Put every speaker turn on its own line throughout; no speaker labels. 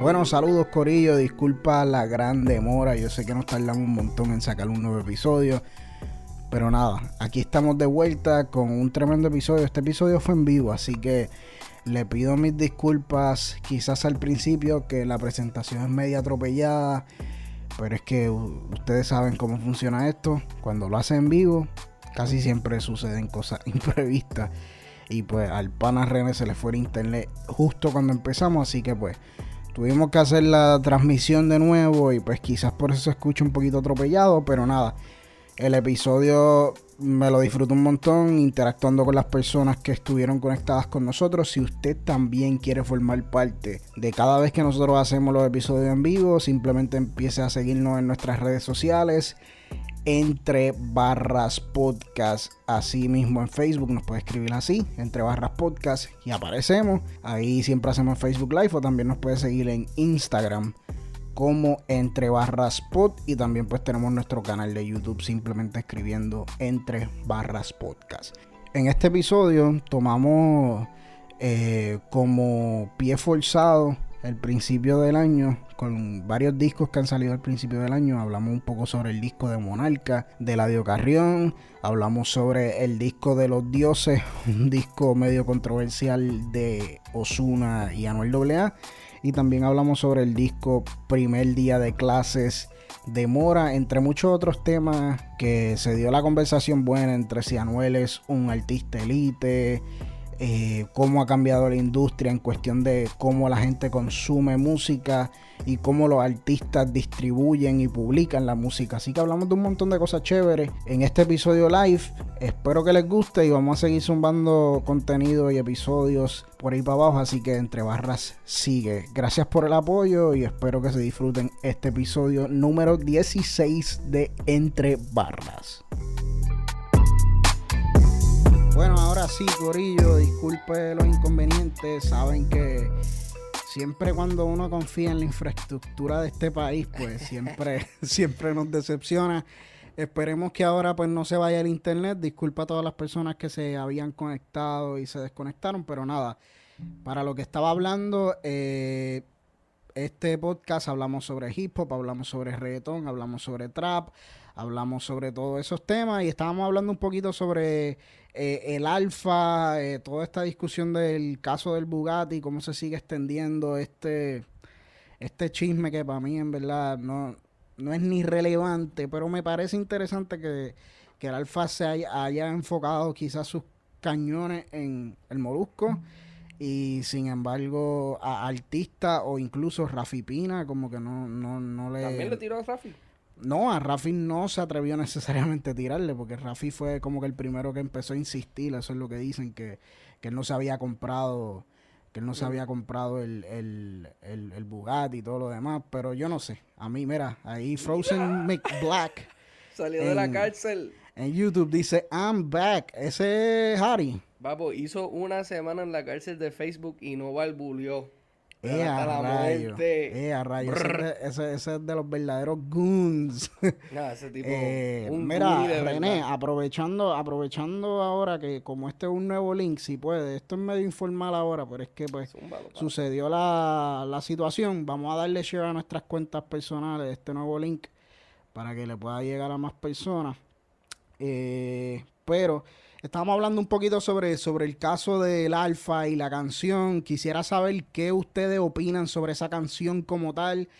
Bueno, saludos Corillo, disculpa la gran demora, yo sé que nos tardamos un montón en sacar un nuevo episodio, pero nada, aquí estamos de vuelta con un tremendo episodio, este episodio fue en vivo, así que le pido mis disculpas. Quizás al principio que la presentación es media atropellada, pero es que ustedes saben cómo funciona esto, cuando lo hacen en vivo casi siempre suceden cosas imprevistas. Y pues al pana René se le fue el internet justo cuando empezamos, así que pues tuvimos que hacer la transmisión de nuevo y pues quizás por eso se escucha un poquito atropellado, pero nada, el episodio me lo disfruto un montón interactuando con las personas que estuvieron conectadas con nosotros. Si usted también quiere formar parte de cada vez que nosotros hacemos los episodios en vivo, simplemente empiece a seguirnos en nuestras redes sociales entre barras podcast. Así mismo en Facebook nos puede escribir así, entre barras podcast y aparecemos. Ahí siempre hacemos Facebook Live o también nos puede seguir en Instagram como entre barras pod y también pues tenemos nuestro canal de YouTube simplemente escribiendo entre barras podcast. En este episodio tomamos eh, como pie forzado el principio del año con varios discos que han salido al principio del año. Hablamos un poco sobre el disco de Monarca, de Ladio Carrión. Hablamos sobre el disco de los dioses, un disco medio controversial de Osuna y Anuel AA. Y también hablamos sobre el disco Primer Día de Clases de Mora, entre muchos otros temas que se dio la conversación buena entre si Anuel es un artista elite eh, cómo ha cambiado la industria en cuestión de cómo la gente consume música y cómo los artistas distribuyen y publican la música. Así que hablamos de un montón de cosas chéveres en este episodio live. Espero que les guste y vamos a seguir zumbando contenido y episodios por ahí para abajo. Así que entre barras sigue. Gracias por el apoyo y espero que se disfruten este episodio número 16 de Entre Barras. Bueno, ahora sí, Corillo, disculpe los inconvenientes. Saben que siempre cuando uno confía en la infraestructura de este país, pues siempre, siempre nos decepciona. Esperemos que ahora pues no se vaya el internet. Disculpa a todas las personas que se habían conectado y se desconectaron, pero nada. Para lo que estaba hablando, eh, este podcast hablamos sobre hip hop, hablamos sobre reggaetón, hablamos sobre trap, hablamos sobre todos esos temas y estábamos hablando un poquito sobre eh, el alfa, eh, toda esta discusión del caso del Bugatti, cómo se sigue extendiendo este, este chisme que para mí en verdad no, no es ni relevante, pero me parece interesante que, el alfa se haya, enfocado quizás sus cañones en el molusco y sin embargo a artistas o incluso Rafi Pina como que no, no, no le...
¿También le tiró a Rafi?
No, a Rafi no se atrevió necesariamente a tirarle, porque Rafi fue como que el primero que empezó a insistir, eso es lo que dicen, que, que él no se había comprado, que él no se había comprado el, el, el, Bugatti y todo lo demás, pero yo no sé. A mí, mira, ahí Frozen Black
Salió de la cárcel.
En YouTube dice, I'm back. Ese es Harry.
Papo, hizo una semana en la cárcel de Facebook y no balbuleó.
Eh, a rayo. Eh, a rayo. Ese, es de los verdaderos goons.
No, ese tipo.
Eh, mira, René, aprovechando, aprovechando ahora que como este es un nuevo link, si puede, esto es medio informal ahora, pero es que pues sucedió la, la situación. Vamos a darle share a nuestras cuentas personales este nuevo link para que le pueda llegar a más personas. Eh, pero Estábamos hablando un poquito sobre, sobre el caso del Alfa y la canción. Quisiera saber qué ustedes opinan sobre esa canción como tal.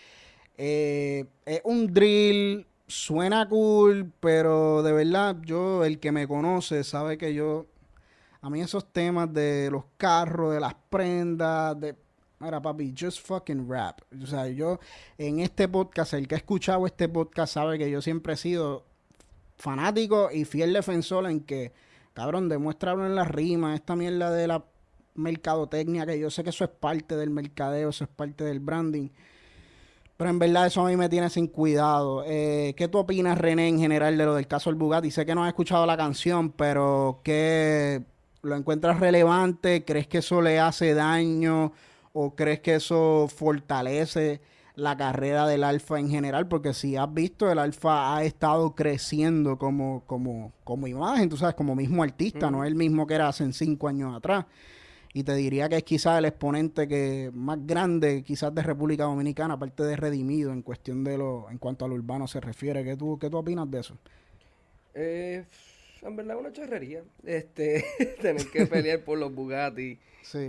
Eh, es un drill, suena cool, pero de verdad, yo, el que me conoce, sabe que yo. A mí esos temas de los carros, de las prendas, de. Mira, papi, just fucking rap. O sea, yo en este podcast, el que ha escuchado este podcast sabe que yo siempre he sido fanático y fiel defensor en que Cabrón, demuéstralo en la rima, esta mierda de la mercadotecnia, que yo sé que eso es parte del mercadeo, eso es parte del branding. Pero en verdad eso a mí me tiene sin cuidado. Eh, ¿Qué tú opinas, René, en general de lo del caso del Bugatti? Sé que no has escuchado la canción, pero ¿qué lo encuentras relevante? ¿Crees que eso le hace daño? ¿O crees que eso fortalece la carrera del Alfa en general, porque si has visto, el Alfa ha estado creciendo como, como, como imagen, tú sabes, como mismo artista, no es el mismo que era hace cinco años atrás. y te diría que es quizás el exponente que más grande quizás de República Dominicana, aparte de Redimido en cuestión de lo, en cuanto al urbano se refiere. ¿Qué tú, qué tú opinas de eso?
Eh, en verdad una charrería, este, tener que pelear por los Bugatti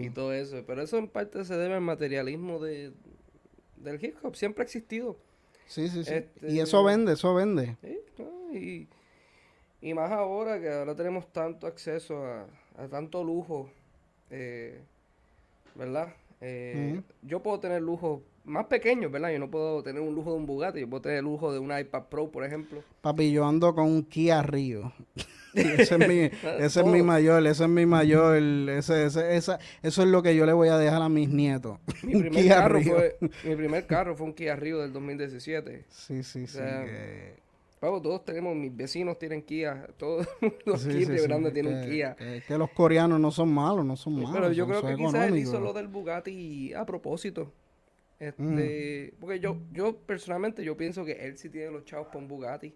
y todo eso, pero eso en parte se debe al materialismo de, del hip hop, siempre ha existido.
Sí, sí, sí. Este, y eso vende, eso vende.
y, y, más ahora que ahora tenemos tanto acceso a, a tanto lujo eh, ¿verdad? Eh, yo puedo tener lujo más pequeños, ¿verdad? Yo no puedo tener un lujo de un Bugatti, yo puedo tener el lujo de un iPad Pro, por ejemplo.
Papi, yo ando con un Kia Rio. ese es mi, ese es mi mayor, ese es mi mayor, ese, ese, esa, eso es lo que yo le voy a dejar a mis nietos.
Mi primer, carro, Fue, mi primer carro fue un Kia Rio del 2017.
Sí, sí, sí
todos tenemos, mis vecinos tienen Kia, todos los sí, grandes tienen Kia.
Que, los coreanos no son malos, no son malos.
Pero yo creo que quizás él hizo lo del Bugatti a propósito. Este, mm. Porque yo, yo personalmente yo pienso que él sí tiene los chavos para un Bugatti.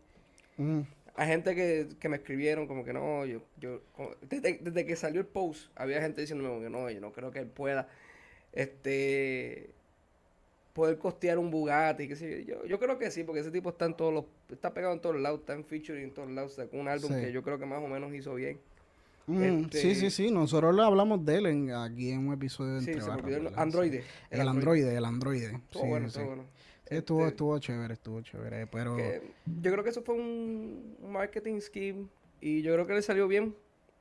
Mm. Hay gente que, que, me escribieron como que no, yo, yo desde, desde, que salió el post, había gente diciéndome que no, yo no creo que él pueda. Este, poder costear un Bugatti, que sé yo. Yo creo que sí, porque ese tipo está en todos los, está pegado en todos lados, está en featuring en todos lados, con un álbum que yo creo que más o menos hizo bien.
Mm, este sí, sí, sí, nosotros le hablamos de él aquí en un episodio de
Sí, se el Android.
El, Android, el Android. Estuvo bueno, estuvo bueno. Estuvo, este, estuvo chévere, estuvo chévere, pero...
yo creo que eso fue un marketing scheme y yo creo que le salió bien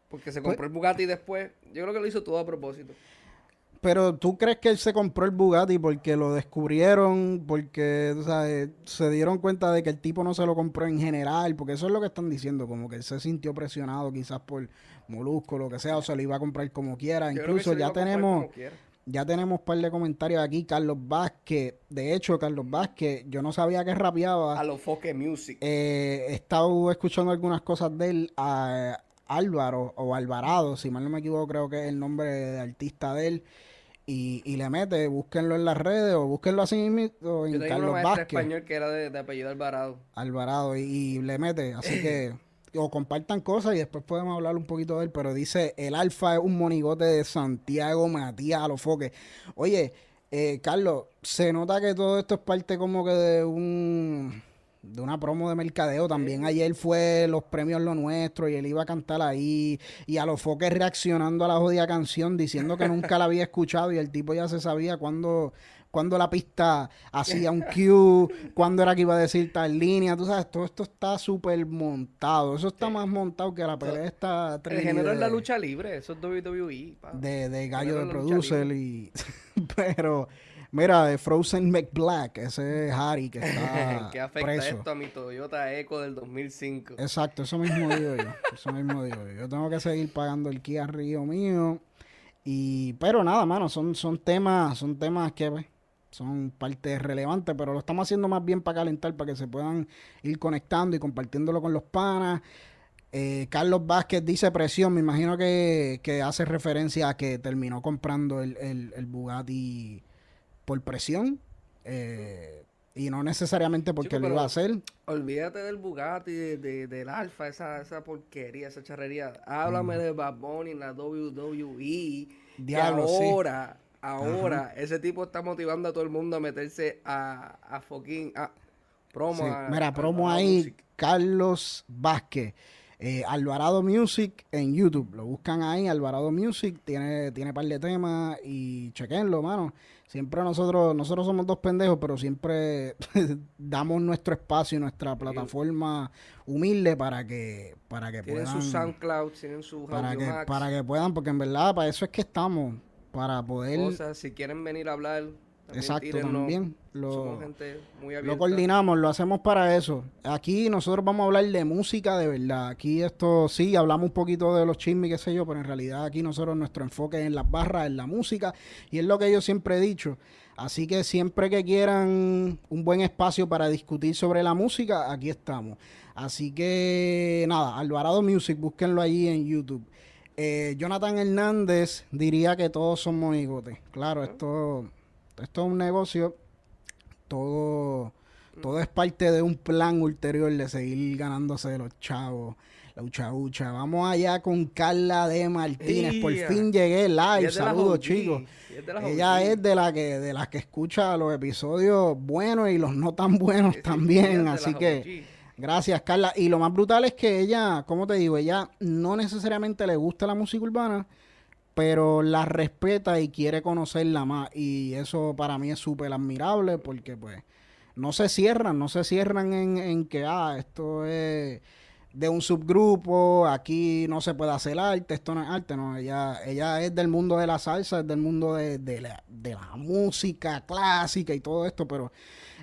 porque se pues compró el Bugatti después. Yo creo que lo hizo todo a propósito.
Pero tú crees que él se compró el Bugatti porque lo descubrieron, porque se dieron cuenta de que el tipo no se lo compró en general, porque eso es lo que están diciendo, como que él se sintió presionado quizás por Molusco, lo que sea, o se lo iba a comprar como quiera. Incluso ya tenemos, ya tenemos un par de comentarios aquí, Carlos Vázquez, de hecho Carlos Vázquez, yo no sabía que rapeaba.
A los Foque Music.
Eh, he estado escuchando algunas cosas de él, a Álvaro o Alvarado, si mal no me equivoco, creo que es el nombre de artista de él y, y le mete, búsquenlo en las redes o búsquenlo así mismo en Yo tengo Carlos Vázquez.
español que era de, apellido Alvarado.
Alvarado, y, le mete, así que o compartan cosas y después podemos hablar un poquito de él, pero dice, el alfa es un monigote de Santiago Matías a los foques. Oye, eh, Carlos, se nota que todo esto es parte como que de un de una promo de mercadeo. También ayer fue los premios Lo Nuestro y él iba a cantar ahí. Y a los foques reaccionando a la jodida canción diciendo que nunca la había escuchado y el tipo ya se sabía cuándo, cuando la pista hacía un cue, cuándo era que iba a decir tal línea. Tú sabes, todo esto está súper montado. Eso está más montado que la pelea esta.
El género es la lucha libre, eso es WWE.
De, de gallo de producer y... Pero... Mira, de Frozen McBlack, ese es Harry que está
¿Qué afecta esto a mi Toyota Eco del 2005?
Exacto, eso mismo digo yo. Eso mismo digo yo. Yo tengo que seguir pagando el Kia Río mío. Y, pero nada, mano, son, son temas, son temas que pues, son parte relevante, pero lo estamos haciendo más bien para calentar, para que se puedan ir conectando y compartiéndolo con los panas. Eh, Carlos Vázquez dice presión, me imagino que, que, hace referencia a que terminó comprando el, el, el Bugatti por presión eh, y no necesariamente porque lo iba a hacer.
Olvídate del Bugatti, de, del Alfa, esa, esa porquería, esa charrería. Háblame mm. de Bad Bunny, la WWE. Diablo, ahora, ahora, ese tipo está motivando a todo el mundo a meterse a, a fucking a promo.
Mira, promo ahí, Carlos Vázquez. Eh, Alvarado Music en YouTube. Lo buscan ahí, Alvarado Music. Tiene, tiene par de temas y chequenlo, mano. Siempre nosotros, nosotros somos dos pendejos, pero siempre damos nuestro espacio y nuestra plataforma humilde para que, para que
tienen
puedan.
Sus SoundCloud, tienen su
para que, para que puedan, porque en verdad para eso es que estamos, para poder.
O sea, si quieren venir a hablar
Exacto, también. Lo, lo coordinamos, lo hacemos para eso. Aquí nosotros vamos a hablar de música de verdad. Aquí esto sí, hablamos un poquito de los chismes, qué sé yo, pero en realidad aquí nosotros nuestro enfoque es en las barras, en la música, y es lo que yo siempre he dicho. Así que siempre que quieran un buen espacio para discutir sobre la música, aquí estamos. Así que nada, Alvarado Music, búsquenlo allí en YouTube. Eh, Jonathan Hernández diría que todos son monigotes. Claro, esto esto es un negocio, todo, todo es parte de un plan ulterior de seguir ganándose de los chavos. Lucha Ucha. Vamos allá con Carla de Martínez. Por fin llegué live. Saludos, chicos. Ella es de la que de las que escucha los episodios buenos y los no tan buenos también. Así que gracias, Carla. Y lo más brutal es que ella, como te digo, ella no necesariamente le gusta la música urbana, pero la respeta y quiere conocerla más. Y eso para mí es súper admirable porque pues no se cierran, no se cierran en, en que, ah, esto es de un subgrupo, aquí no se puede hacer arte, esto no es arte, no, ella, ella es del mundo de la salsa, es del mundo de, la, música clásica y todo esto, pero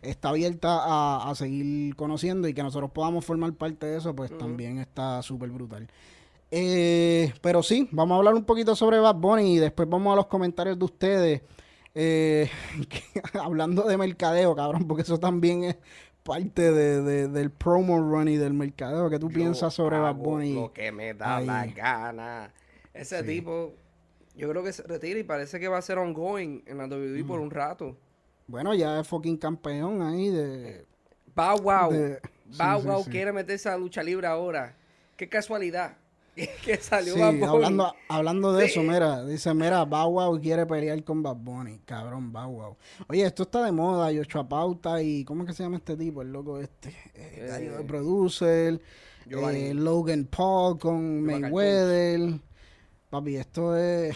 está abierta a, seguir conociendo y que nosotros podamos formar parte de eso, pues también está súper brutal. Eh, pero sí, vamos a hablar un poquito sobre Bad Bunny y después vamos a los comentarios de ustedes. Eh, hablando de mercadeo, cabrón, porque eso también es parte de, del promo run y del mercadeo que tú piensas sobre Bad Bunny.
Lo que me da la gana. Ese tipo, yo creo que se retira y parece que va a ser ongoing en la WWE por un rato.
Bueno, ya es fucking campeón ahí de.
Bow Wow. Bow Wow quiere meterse a lucha libre ahora. Qué casualidad. que salió
sí, hablando, hablando de eso, mira, dice, mira, Bow Wow quiere pelear con Bad Bunny, cabrón, Bow Wow. Oye, esto está de moda, Yocho Pauta y, ¿cómo es que se llama este tipo? El loco este, eh, eh, Producer, eh, Logan Paul con Mayweather. Papi, esto es...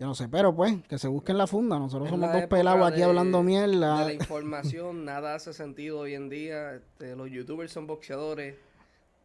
Yo no sé, pero pues, que se busquen la funda. Nosotros somos dos pelados aquí hablando mierda.
De la información, nada hace sentido hoy en día. Este, los youtubers son boxeadores,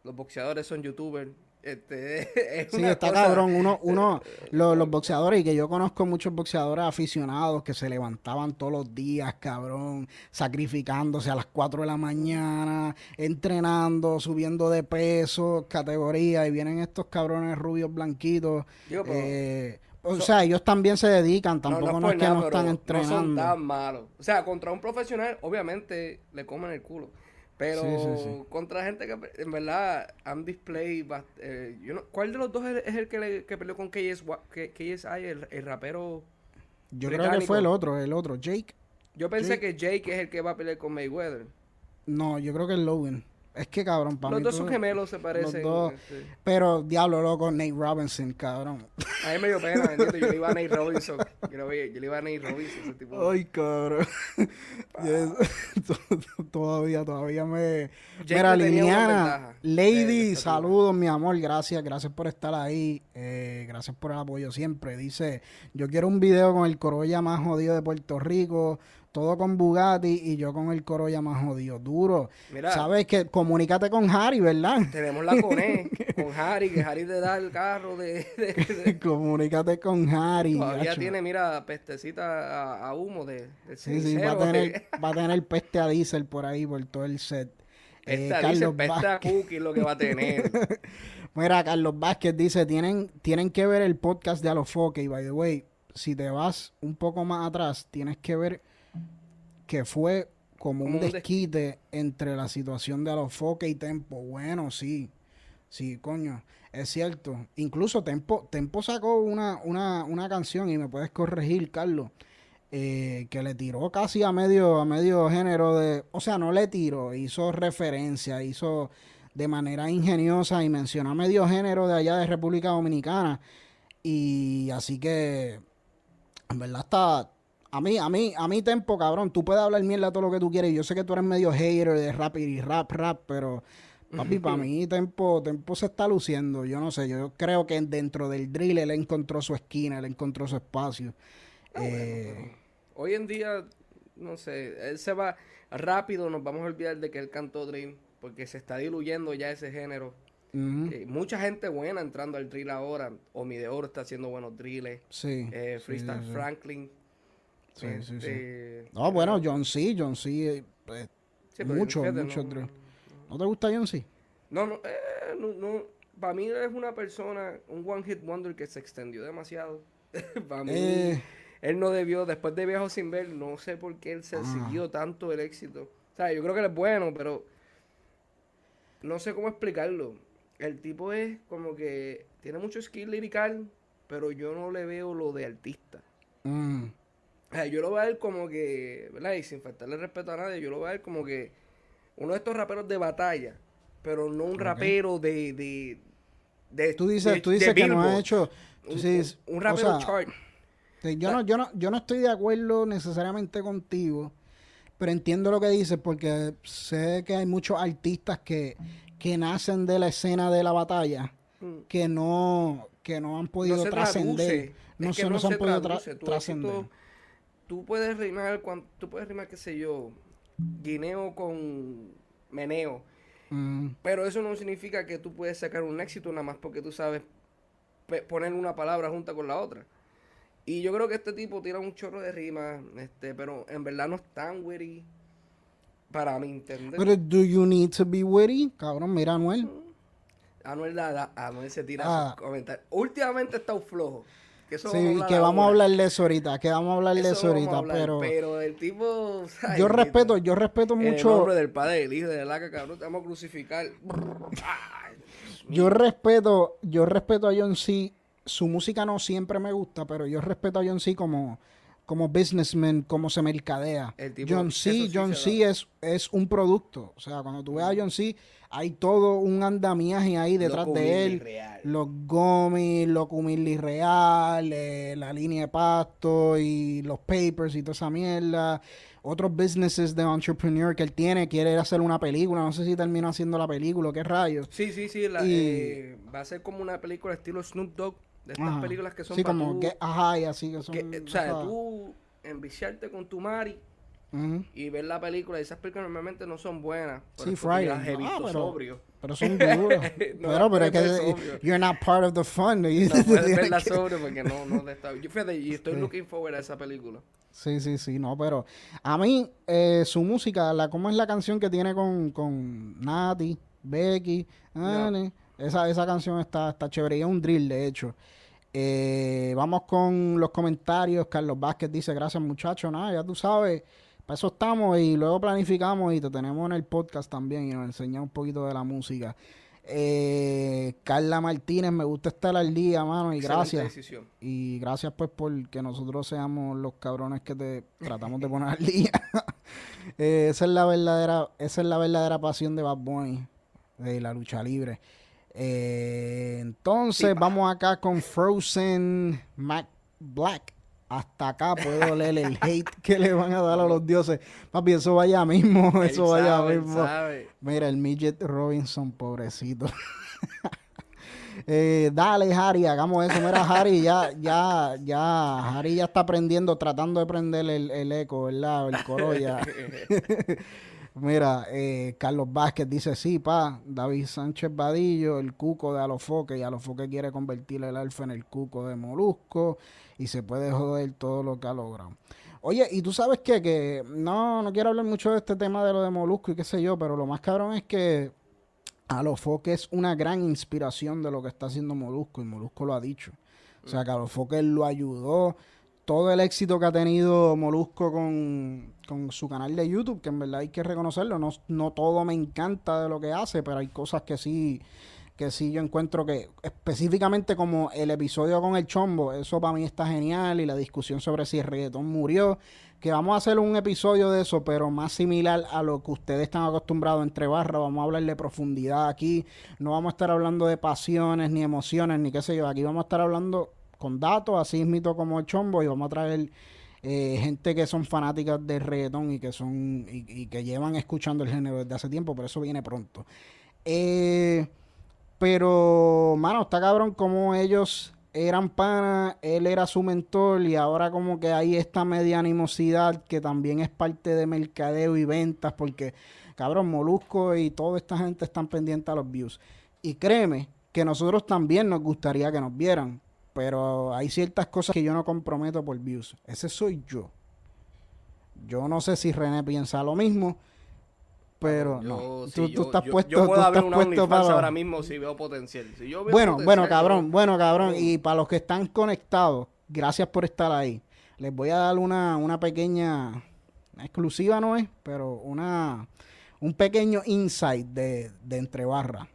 los boxeadores son youtubers. Este,
sí, está cabrón. Uno, uno los, boxeadores, y que yo conozco muchos boxeadores aficionados que se levantaban todos los días, cabrón, sacrificándose a las 4 de la mañana, entrenando, subiendo de peso, categoría, y vienen estos cabrones rubios blanquitos. Eh, o sea, ellos también se dedican, tampoco no, es, que no están entrenando. No son
tan malos. O sea, contra un profesional, obviamente, le comen el culo. Pero contra gente que en verdad han display. Eh, ¿Cuál de los dos es el que, que peleó con KSI, el, el rapero?
Yo creo que fue el otro, el otro, Jake.
Yo pensé que Jake es el que va a pelear con Mayweather.
No, yo creo que es Logan. Es que cabrón,
para Los dos son gemelos, se parecen.
Este. Pero diablo loco, Nate Robinson, cabrón.
A mí me dio pena, Yo le iba a Nate Robinson. Yo le, iba a Nate Robinson, ese tipo.
Ay, cabrón. todavía, todavía me. Mira, Liliana, Lady, saludos, mi amor. Gracias, gracias por estar ahí. Eh, gracias por el apoyo siempre. Dice: Yo quiero un video con el Corolla más jodido de Puerto Rico todo con Bugatti y yo con el Corolla más jodido, duro. Mira, Sabes que comunícate con Harry, ¿verdad?
Tenemos la CONE con Harry, que Harry te da el carro de...
comunícate con Harry.
Todavía tiene, mira, pestecita a, humo de,
Sí, sí, va a, tener, va a tener peste a diésel por ahí, por todo el set.
Eh, Carlos peste a cookie lo que va a tener.
Mira, Carlos Vázquez dice, tienen, tienen que ver el podcast de Alofoque y by the way, si te vas un poco más atrás, tienes que ver que fue como, un desquite entre la situación de Alofoque y Tempo. Bueno, sí, sí, coño, es cierto. Incluso Tempo, Tempo sacó una, una, una canción, y me puedes corregir, Carlos, eh, que le tiró casi a medio, a medio género de, o sea, no le tiró, hizo referencia, hizo de manera ingeniosa y mencionó a medio género de allá de República Dominicana. Y así que, en verdad está, a mí, a mí, a mí tempo, cabrón, tú puedes hablar mierda todo lo que tú quieres. Yo sé que tú eres medio hater de rap y rap, rap, pero papi, para mí tempo, tempo se está luciendo. Yo no sé, yo creo que dentro del drill él encontró su esquina, él encontró su espacio.
Ah, eh, hoy en día, no sé, él se va rápido, nos vamos a olvidar de que él cantó drill, porque se está diluyendo ya ese género. Eh, mucha gente buena entrando al drill ahora. Omi de Oro está haciendo buenos drills.
Sí.
Eh, Freestyle Franklin
Sí, sí, sí. Este, no, bueno, John C. John C. Eh, pues, mucho, mucho. No, te gusta John C?
No, no, eh, no, no. Para mí es una persona, un one hit wonder que se extendió demasiado. Para mí, eh. él no debió, después de Viejo Sin Ver, no sé por qué él se ah. siguió tanto el éxito. O sea, yo creo que él es bueno, pero no sé cómo explicarlo. El tipo es como que tiene mucho skill lirical, pero yo no le veo lo de artista. Mm yo lo veo a él como que, ¿verdad? Y sin faltarle respeto a nadie, yo lo veo a él como que uno de estos raperos de batalla, pero no un rapero de, de,
Tú dices, tú dices que no ha hecho...
un, rapero chart.
Yo no, yo, no, yo no estoy de acuerdo necesariamente contigo, pero entiendo lo que dices porque sé que hay muchos artistas que, que nacen de la escena de la batalla mm. que no que no han podido trascender. No, se, no, se, han podido trascender.
Tú puedes rimar, tú puedes rimar, qué sé yo, guineo con meneo. Mm. Pero eso no significa que tú puedes sacar un éxito nada más porque tú sabes poner una palabra junta con la otra. Y yo creo que este tipo tira un chorro de rimas, este, pero en verdad no es tan witty para mi entender.
Pero do you need to be witty? Cabrón, mira Anuel. Mm.
Anuel, da, Anuel se tira ah. sus comentarios. Últimamente está un flojo.
Que sí, que vamos a hablar de eso ahorita, que vamos a hablar de eso ahorita, pero...
Pero el tipo...
yo respeto, yo respeto mucho...
El nombre del Padre, del Hijo, de la que cabrón, te vamos a crucificar.
yo respeto, yo respeto a John C su música no siempre me gusta, pero yo respeto a John C. como, como businessman, como se mercadea. John C. John C. Es, es un producto. O sea, cuando tú ves a John C., hay todo un andamiaje ahí detrás de él. Los gomis, los cumilli real, eh, la línea de pasto y los papers y toda esa mierda. Otros businesses de entrepreneur que él tiene, quiere hacer una película. No sé si termina haciendo la película, qué rayos.
Sí, sí, sí. Eh, va a ser como una película estilo Snoop Dogg de estas películas que son
sí, como que, ajá, y así que son.
o sea, tú enviciarte con tu Mari y ver la película, y esas películas normalmente no son buenas.
Sí, Friday. Las he visto pero, sobrio. Pero son duras. pero, pero es que you're not part of the fun.
no puedes verla sobrio porque no, no le está. Yo, fíjate, y estoy looking forward a esa película.
Sí, sí, sí, no, pero a mí eh, su música, la cómo es la canción que tiene con, con Nati, Becky, esa, esa canción está, está chévere y es un drill, de hecho. Eh, vamos con los comentarios. Carlos Vázquez dice, gracias muchachos. Nada, ya tú sabes, para eso estamos y luego planificamos y te tenemos en el podcast también y nos enseña un poquito de la música. Eh, Carla Martínez, me gusta estar al día, mano, y gracias. Y gracias pues por que nosotros seamos los cabrones que te tratamos de poner al día. Eh, esa es la verdadera, esa es la verdadera pasión de Bad Bunny, de la lucha libre. Eh, entonces vamos acá con Frozen Mac Black. Hasta acá puedo leer el hate que le van a dar a los dioses. Papi, eso vaya mismo, eso vaya mismo. Mira, el Midget Robinson, pobrecito. Eh, dale, Harry, hagamos eso. Mira, Harry, ya, ya, ya, Harry ya está aprendiendo, tratando de prender el, el eco, ¿verdad? El coro ya. Mira, eh, Carlos Vázquez dice, sí, pa, David Sánchez Vadillo, el cuco de Alofoque, y Alofoque quiere convertir el alfa en el cuco de Molusco, y se puede joder todo lo que ha logrado. Oye, y tú sabes qué, que no, no quiero hablar mucho de este tema de lo de Molusco y qué sé yo, pero lo más cabrón es que Alofoque es una gran inspiración de lo que está haciendo Molusco, y Molusco lo ha dicho. O sea, que Alofoque lo ayudó todo el éxito que ha tenido Molusco con, su canal de YouTube, que en verdad hay que reconocerlo. No, no todo me encanta de lo que hace, pero hay cosas que sí, que sí yo encuentro que específicamente como el episodio con el chombo, eso para mí está genial y la discusión sobre si el reggaetón murió, que vamos a hacer un episodio de eso, pero más similar a lo que ustedes están acostumbrados entre barras, vamos a hablar de profundidad aquí, no vamos a estar hablando de pasiones ni emociones ni qué sé yo, aquí vamos a estar hablando con datos, así mismo como el chombo, y vamos a traer eh, gente que son fanáticas del reggaetón y que son y, que llevan escuchando el género desde hace tiempo, pero eso viene pronto. Eh, pero, mano, está cabrón como ellos eran panas, él era su mentor y ahora como que hay esta media animosidad que también es parte de mercadeo y ventas porque, cabrón, Molusco y toda esta gente están pendientes a los views. Y créeme que nosotros también nos gustaría que nos vieran, pero hay ciertas cosas que yo no comprometo por views. Ese soy yo. Yo no sé si René piensa lo mismo, pero no. tú, estás puesto.
Yo puedo abrir una para... ahora mismo si veo potencial.
bueno, bueno, cabrón, bueno, cabrón. Y para los que están conectados, gracias por estar ahí. Les voy a dar una, una pequeña exclusiva, no es, pero una un pequeño insight de, de entre barras.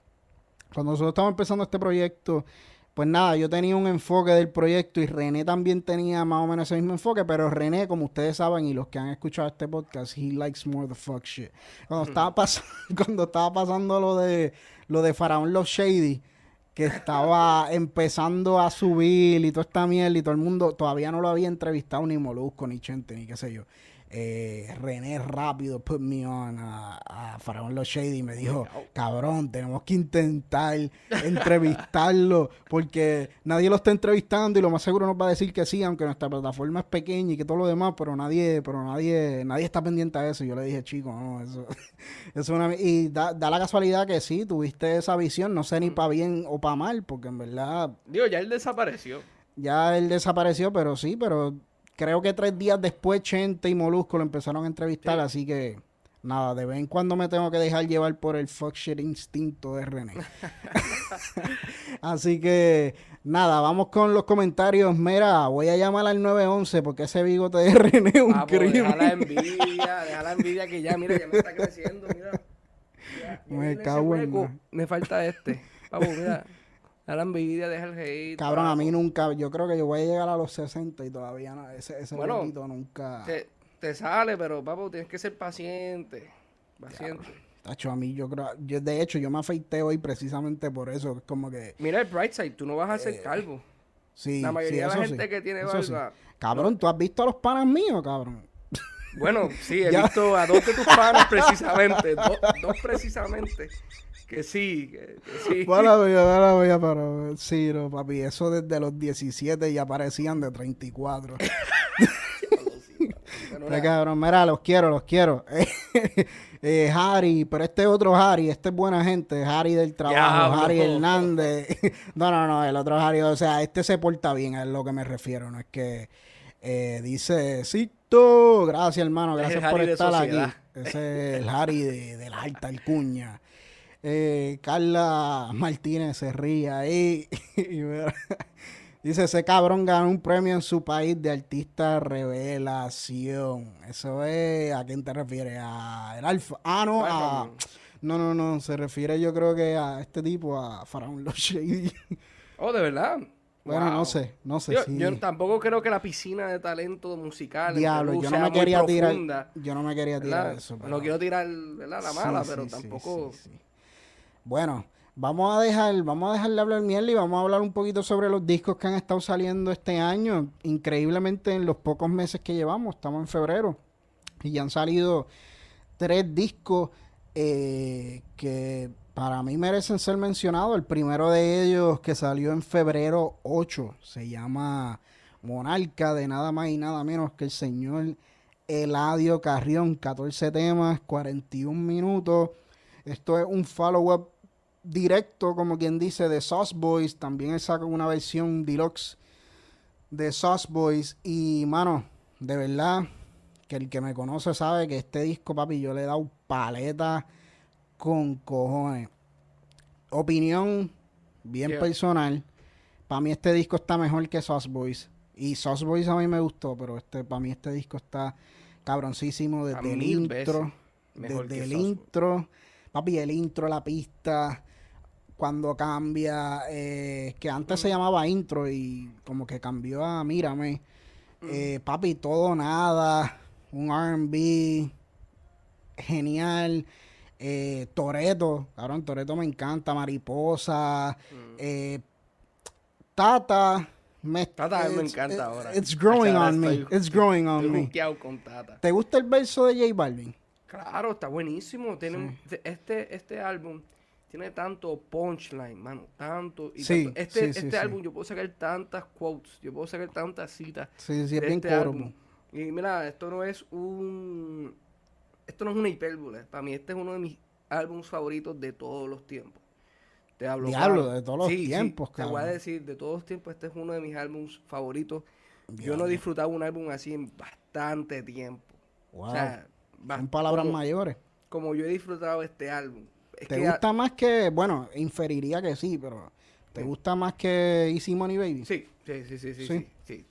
Cuando nosotros estamos empezando este proyecto, pues nada, yo tenía un enfoque del proyecto y René también tenía más o menos ese mismo enfoque, pero René, como ustedes saben y los que han escuchado este podcast, he likes more the fuck shit. Cuando estaba pasando, cuando estaba pasando lo de lo de Faraón Los Shady, que estaba empezando a subir y toda esta mierda y todo el mundo todavía no lo había entrevistado ni Molusco ni Chente ni qué sé yo eh, René rápido put me on a, a Faraón Los Shady y me dijo, cabrón, tenemos que intentar entrevistarlo porque nadie lo está entrevistando y lo más seguro nos va a decir que sí, aunque nuestra plataforma es pequeña y que todo lo demás, pero nadie, pero nadie, nadie está pendiente a eso. Y yo le dije, chico, no, eso, es una... Y da, da, la casualidad que sí, tuviste esa visión, no sé ni mm. para bien o para mal, porque en verdad...
Digo, ya él desapareció.
Ya él desapareció, pero sí, pero creo que tres días después Chente y Molusco lo empezaron a entrevistar, así que nada, de vez en cuando me tengo que dejar llevar por el fuck shit instinto de René. así que nada, vamos con los comentarios. Mira, voy a llamar al 911 porque ese bigote de René es un ah, pues, crimen.
Deja la envidia, deja la envidia que ya, mira, ya me está creciendo, mira. me cago en... Me falta este. Vamos, mira. A la envidia, deja el hate.
Cabrón, a mí nunca, yo creo que yo voy a llegar a los 60 y todavía no, ese, ese bueno, nunca.
Te, te, sale, pero papo, tienes que ser paciente. Paciente.
Tacho, a mí yo creo, yo, de hecho, yo me afeité hoy precisamente por eso, es como que...
Mira el bright side, tú no vas a ser eh, calvo. Sí, La mayoría de la gente que tiene barba...
Cabrón, ¿tú has visto a los panas míos, cabrón?
Bueno, sí, he visto a dos de tus panas precisamente, dos precisamente, que sí, que, sí.
Bueno, bueno, pero sí, no, papi, eso desde los 17 ya parecían de 34. cabrón, mira, los quiero, los quiero. eh, Harry, pero este otro Harry, este es buena gente, Harry del trabajo, Harry Hernández. no, no, no, el otro Harry, o sea, este se porta bien, es lo que me refiero, no es que eh, dice, Cito, gracias hermano, gracias por estar aquí. Ese es el Harry de, de la alta alcuña. Eh, Carla Martínez se ría ahí. dice, ese cabrón ganó un premio en su país de artista revelación. Eso es, ¿a quién te refieres? A el Alfa. Ah, no, a... No, no, no, se refiere yo creo que a este tipo, a Faraón Los Shady.
Oh, ¿de verdad?
Bueno, no sé, no sé.
Yo, yo, tampoco creo que la piscina de talento musical
Diablo, yo no me quería tirar. Yo no me quería tirar eso.
No quiero tirar la mala, pero tampoco.
Bueno, vamos a dejar, vamos a dejarle hablar miel y vamos a hablar un poquito sobre los discos que han estado saliendo este año. Increíblemente en los pocos meses que llevamos, estamos en febrero, y ya han salido tres discos eh, que para mí merecen ser mencionados. El primero de ellos que salió en febrero 8 se llama Monarca de nada más y nada menos que el señor Eladio Carrión. 14 temas, 41 minutos. Esto es un follow-up directo, como quien dice, de Sauce Boys. También él saca una versión deluxe de Sauce Boys. Y, mano, de verdad, que el que me conoce sabe que este disco, papi, yo le he dado paleta con cojones. Opinión bien personal. Para mí este disco está mejor que Sauce Boys. Y Sauce Boys a mí me gustó, pero este para mí este disco está cabroncísimo desde el intro. Desde el intro. Papi, el intro, la pista, cuando cambia, eh, que antes se llamaba intro y como que cambió a Mírame. Eh, papi, todo nada, un RB genial. Eh, Toreto, cabrón, Toreto me encanta, Mariposa, eh, Tata.
Me, Tata me encanta ahora.
It's growing on me. it's growing on me.
Con tata.
¿Te gusta el verso de J Balvin?
Claro, está buenísimo. Tiene, este, este álbum tiene tanto punchline, mano, tanto. Y sí, Este, este álbum yo puedo sacar tantas quotes, yo puedo sacar tantas citas.
Sí, sí, es bien este álbum.
Y mira, esto no es un. Esto no es una hipérbole. Para mí, este es uno de mis álbumes favoritos de todos los tiempos.
Te hablo, Diablo, de todos los tiempos,
sí, Te voy a decir, de todos los tiempos, este es uno de mis álbumes favoritos. Yo no he disfrutado un álbum así en bastante tiempo.
Wow. O sea, son palabras mayores.
Como yo he disfrutado este álbum.
¿Te gusta más que, bueno, inferiría que sí, pero ¿te gusta más que Easy Money Baby?
Sí, sí, sí, sí, sí, sí, sí,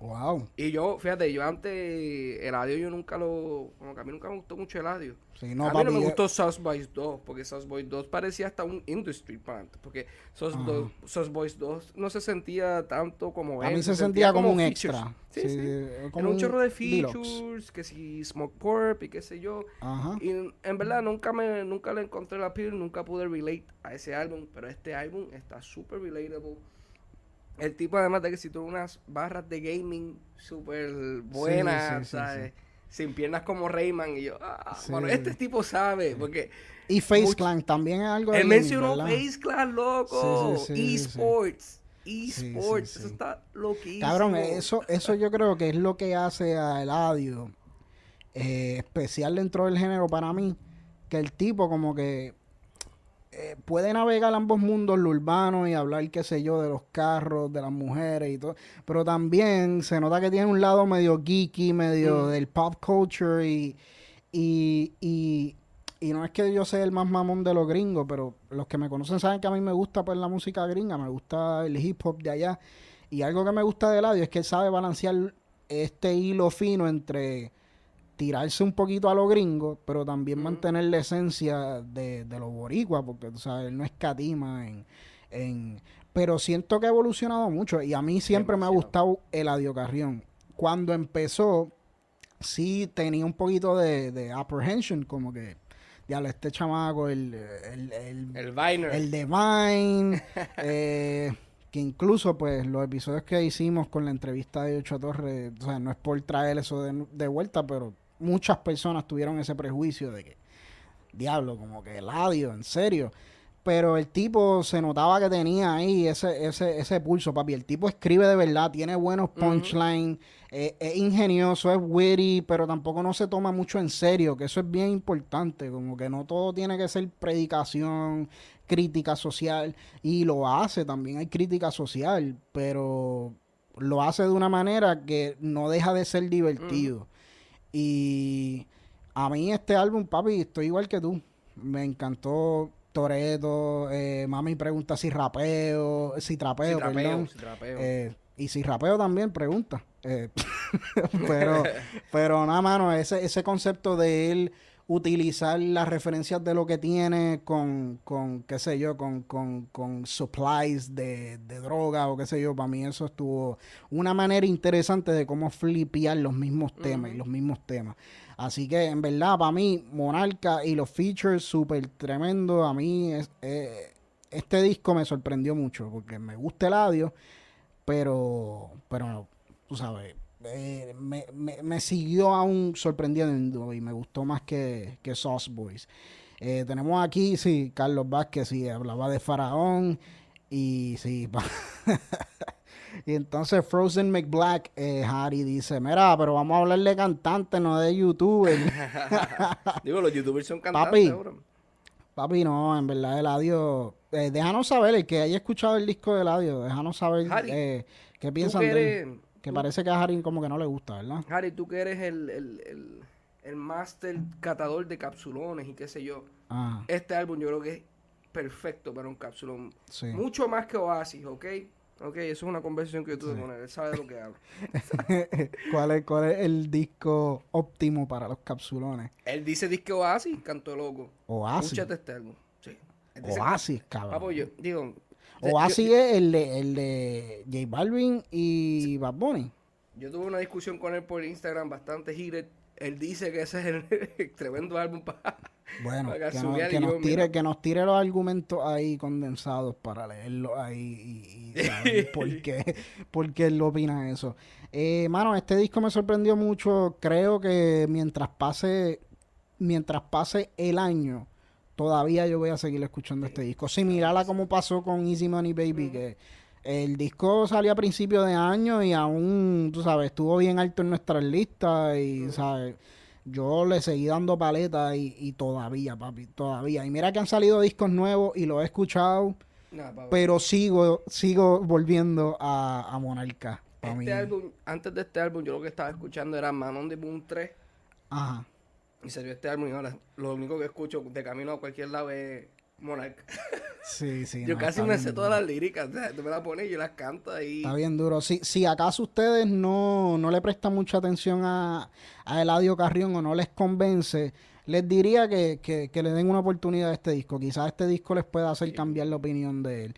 Wow.
Y yo, fíjate, yo antes, el audio yo nunca lo, como que a mí nunca me gustó mucho el audio. Sí, no, a mí no me gustó Sauce Boys 2, porque Sauce Boys 2 parecía hasta un industry plant, porque Sauce, Boys 2 no se sentía tanto como
A mí se, sentía, como, un extra.
Sí, sí. Como Era un chorro de features, que si Smoke Corp y qué sé yo. Ajá. Y en verdad nunca me nunca le encontré la piel, nunca pude relate a ese álbum, pero este álbum está súper relatable el tipo, además de que si tuvo unas barras de gaming súper buenas, ¿sabes? Sin piernas como Rayman. Y yo, ah, bueno, este tipo sabe, porque...
Y Face Clan también es algo
de Él mencionó Face Clan, loco. Esports. Esports, eso está loquísimo.
Cabrón, eso, eso yo creo que es lo que hace a Eladio eh, especial dentro del género para mí. Que el tipo como que eh, puede navegar ambos mundos, lo urbano y hablar, qué sé yo, de los carros, de las mujeres y todo. Pero también se nota que tiene un lado medio geeky, medio mm. del pop culture y, y, y, y, no es que yo sea el más mamón de los gringos, pero los que me conocen saben que a mí me gusta pues la música gringa, me gusta el hip hop de allá. Y algo que me gusta de Ladio es que él sabe balancear este hilo fino entre tirarse un poquito a lo gringo, pero también mantener la esencia de, de los boricuas, porque sabes, él no escatima en, en... Pero siento que ha evolucionado mucho y a mí siempre me ha gustado el Carrión. Cuando empezó, sí tenía un poquito de, de apprehension, como que ya este chamaco, el el, el,
el, Viner.
el de Vine, eh, que incluso pues los episodios que hicimos con la entrevista de Ocho Torres, o sea, no es por traer eso de, de vuelta, pero muchas personas tuvieron ese prejuicio de que, diablo, como que Eladio, en serio. Pero el tipo se notaba que tenía ahí ese, ese, ese pulso, papi. El tipo escribe de verdad, tiene buenos punchlines, eh, es ingenioso, es witty, pero tampoco no se toma mucho en serio, que eso es bien importante. Como que no todo tiene que ser predicación, crítica social, y lo hace también, hay crítica social, pero lo hace de una manera que no deja de ser divertido. Y a mí este álbum, papi, estoy igual que tú. Me encantó Toreto. Eh, mami pregunta si rapeo, si trapeo, perdón. Eh, y si rapeo también, pregunta. Eh, pero, pero nada, mano, ese, ese concepto de él utilizar las referencias de lo que tiene con, con qué sé yo, con, con, con supplies de, de, droga o qué sé yo, para mí eso estuvo una manera interesante de cómo flipear los mismos temas y los mismos temas. Así que en verdad, para mí, Monarca y los features súper tremendo. A mí es, eh, este disco me sorprendió mucho porque me gusta el audio, pero, pero tú sabes, eh, me, me, siguió aún sorprendiendo y me gustó más que, que Sauce Boys. Eh, tenemos aquí, sí, Carlos Vázquez, sí, hablaba de Faraón y sí, y entonces Frozen McBlack, eh, Harry dice, mira, pero vamos a hablar de cantante, no de youtuber.
Digo, los youtubers son cantantes.
Papi, papi no, en verdad Eladio, eh, déjanos saber, el que haya escuchado el disco de Eladio, déjanos saber qué piensan de él. Que parece que a Harry como que no le gusta, ¿verdad?
Harry, tú que eres el, el, el, el master catador de capsulones y qué sé yo. Ah. Este álbum yo creo que es perfecto para un capsulón. Mucho más que Oasis, ¿ok? Ok, eso es una conversación que yo tuve con él. Él sabe de lo que hablo.
¿Cuál, es, ¿Cuál es el disco óptimo para los capsulones?
Él dice disco Oasis, canto loco.
Oasis.
Escúchate este álbum. Sí.
Oasis, cabrón.
Papo, yo digo,
o así es el de, el de J Balvin y Bad Bunny.
Yo tuve una discusión con él por Instagram bastante heated. Él dice que ese es el tremendo álbum para.
Bueno, que, nos tire, que nos tire los argumentos ahí condensados para leerlos ahí y, saber por, qué, por qué él lo opina eso. Eh, mano, este disco me sorprendió mucho. Creo que mientras pase, mientras pase el año, todavía yo voy a seguir escuchando este disco. Similar a como pasó con Easy Money Baby, que el disco salió a principios de año y aún, tú sabes, estuvo bien alto en nuestras listas y, ¿sabes? Yo le seguí dando paleta y, todavía, papi, todavía. Y mira que han salido discos nuevos y lo he escuchado, pero sigo sigo volviendo a, a Monarca.
Este álbum, antes de este álbum, yo lo que estaba escuchando era Manon de Boom 3.
Ajá.
Y salió este álbum y ahora lo único que escucho de camino a cualquier lado es Monarca.
Sí, sí.
yo casi me sé todas las líricas. O sea, tú me las pones y yo las canto ahí.
Está bien duro. Si, si acaso ustedes no, no le prestan mucha atención a, a Eladio Carrión o no les convence, les diría que, que, le den una oportunidad a este disco. Quizás este disco les pueda hacer cambiar la opinión de él.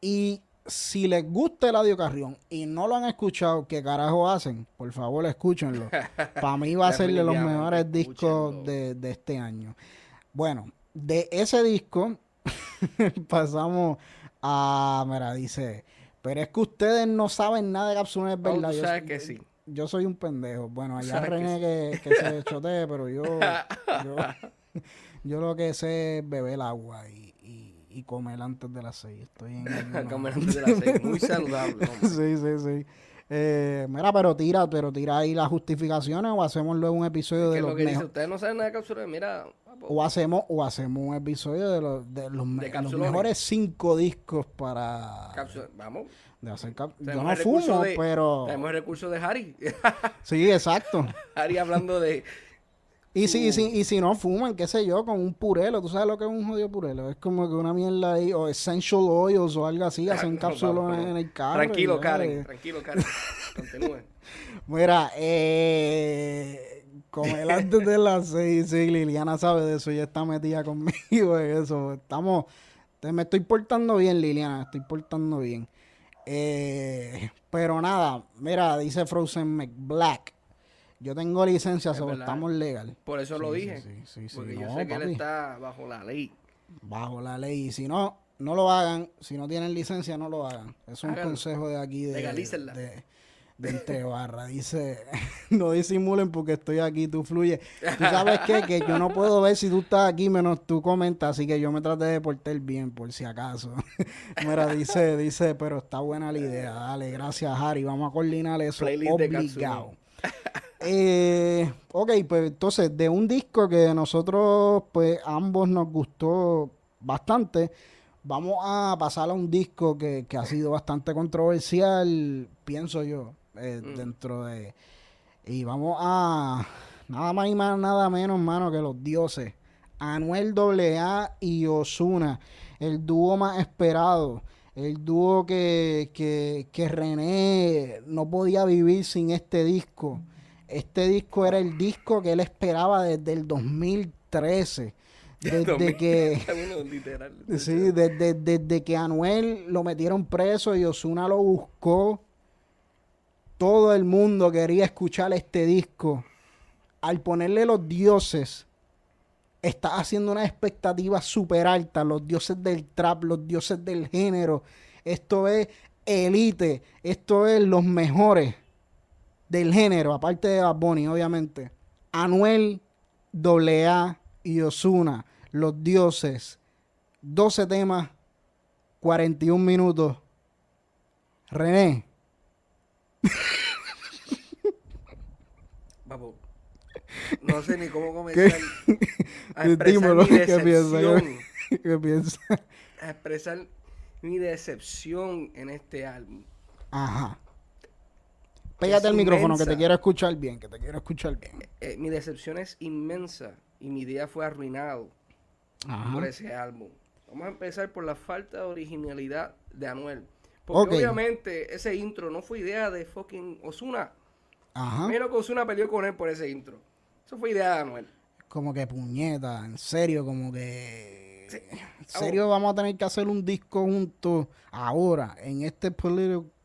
Y si les gusta Eladio Carrión y no lo han escuchado, ¿qué carajo hacen? Por favor, escúchenlo. Para mí va a ser de los mejores discos de, de este año. Bueno, de ese disco pasamos a, mira, dice, pero es que ustedes no saben nada de cápsulas, verdad.
yo, sabes que sí.
Yo soy un pendejo. Bueno, allá René que, que, se chotee, pero yo, yo, lo que sé es beber agua y, y, comer antes de las seis. Estoy en...
comer antes de las seis, muy saludable.
sí, sí, sí. Eh, mira, pero tira, pero tira ahí las justificaciones o hacemos luego un episodio de
los lo que dice, ustedes no saben nada de cápsulas, mira,
o hacemos, o hacemos un episodio de, los, de los, mejores cinco discos para.
Vamos.
De hacer Yo no fumo, pero.
Tenemos el recurso de Harry.
sí, exacto.
Harry hablando de.
Y si, y, si, y si no fuman, qué sé yo, con un purelo, ¿tú sabes lo que es un jodido purelo? Es como que una mierda ahí, o essential oils o algo así, hacen cápsulas en el carro.
Tranquilo, Karen, tranquilo, Karen. Continúe.
Mira, eh comer antes de las seis. Sí, Liliana sabe de eso, y está metida conmigo en eso. Estamos, me estoy portando bien, Liliana, estoy portando bien. Eh, pero nada, mira, dice Frozen Black. Yo tengo licencia, sobre estamos legal.
Por eso lo dije. Sí, porque yo sé que él está bajo la ley.
Bajo la ley. Y si no, no lo hagan. Si no tienen licencia, no lo hagan. Es un consejo de aquí. De, de, de entre barra. Dice, no disimulen porque estoy aquí, tú fluye. Tú sabes qué? que yo no puedo ver si tú estás aquí menos tú comentas, así que yo me traté de portar bien por si acaso. Mira, dice, dice, pero está buena la idea. Dale, gracias, Harry. Vamos a coordinar eso obligado. Eh, ok, pues entonces, de un disco que nosotros, pues ambos nos gustó bastante, vamos a pasar a un disco que, que ha sido bastante controversial, pienso yo. Eh, mm. dentro de... Y vamos a... Nada más y más, nada menos, mano, que los dioses. Anuel AA y Osuna. El dúo más esperado. El dúo que, que, que René no podía vivir sin este disco. Este disco era el disco que él esperaba desde el 2013. Desde que. sí, desde, desde, que Anuel lo metieron preso y Osuna lo buscó todo el mundo quería escuchar este disco. Al ponerle los dioses, está haciendo una expectativa súper alta. Los dioses del trap, los dioses del género. Esto es elite. Esto es los mejores del género, aparte de Bad Bunny, obviamente. Anuel, AA y Osuna, los dioses. 12 temas, 41 minutos. René,
Vamos. No sé ni cómo comenzar a expresar mi decepción.
¿Qué piensas?
A expresar mi decepción en este álbum.
Ajá. Pégate el micrófono que te quiero escuchar bien, que te quiero escuchar bien.
Eh, eh, mi decepción es inmensa y mi día fue arruinado por ese álbum. Vamos a empezar por la falta de originalidad de Anuel. Porque obviamente ese intro no fue idea de fucking Osuna. Ajá. Menos que Osuna peleó con él por ese intro. Eso fue idea de Anuel.
Como que puñeta, en serio, como que. En serio, vamos a tener que hacer un disco juntos ahora, en este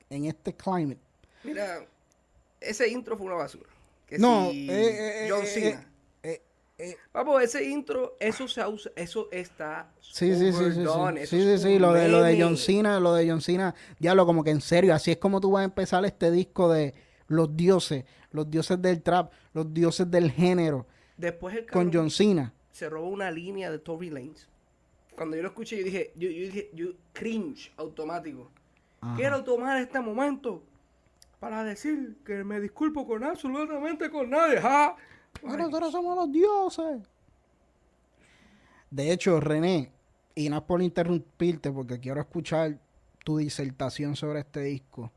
en este climate.
Mira, ese intro fue una basura. no, eh, eh, John eh, Cena. Eh, Vamos, ese intro, eso se usa, eso está
sí, sí, sí, sí, sí, sí, sí, lo de, lo de John Cena, lo de John Cena, diablo, como que en serio, así es como tú vas a empezar este disco de los dioses, los dioses del trap, los dioses del género.
Después el
con John Cena.
Se robó una línea de Tory Lanez. Cuando yo lo escuché, yo dije, yo, yo dije, yo cringe automático. Quiero tomar este momento para decir que me disculpo con absolutamente con nadie. ¿ja?
Nosotros somos los dioses. De hecho, René, y no es por interrumpirte porque quiero escuchar tu disertación sobre este disco.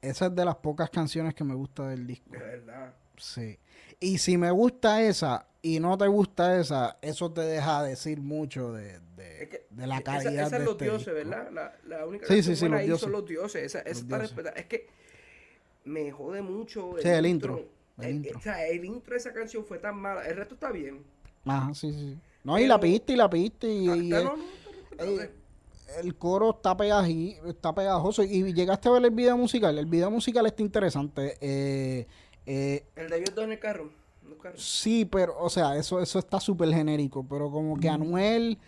Esa es de las pocas canciones que me gusta del disco.
De verdad.
Sí. Y si me gusta esa, y no te gusta esa, eso te deja decir mucho de, de, la calidad esa, esa
es
los
este dioses, ¿verdad? La, la única sí, sí, sí, ahí son los dioses. Esa, es para respetar. Es que me jode mucho
el, sí, el intro. El,
intro. O sea, el intro de esa canción fue tan mala. El resto está bien.
Ajá, sí, sí. No, y la piste y la piste y... y no, no, el coro está, está pegajoso. Y llegaste a ver el video musical. El video musical está interesante. Eh,
eh, ¿El de ellos dos en el carro?
Sí, pero, o sea, eso, eso está súper genérico. Pero como que Anuel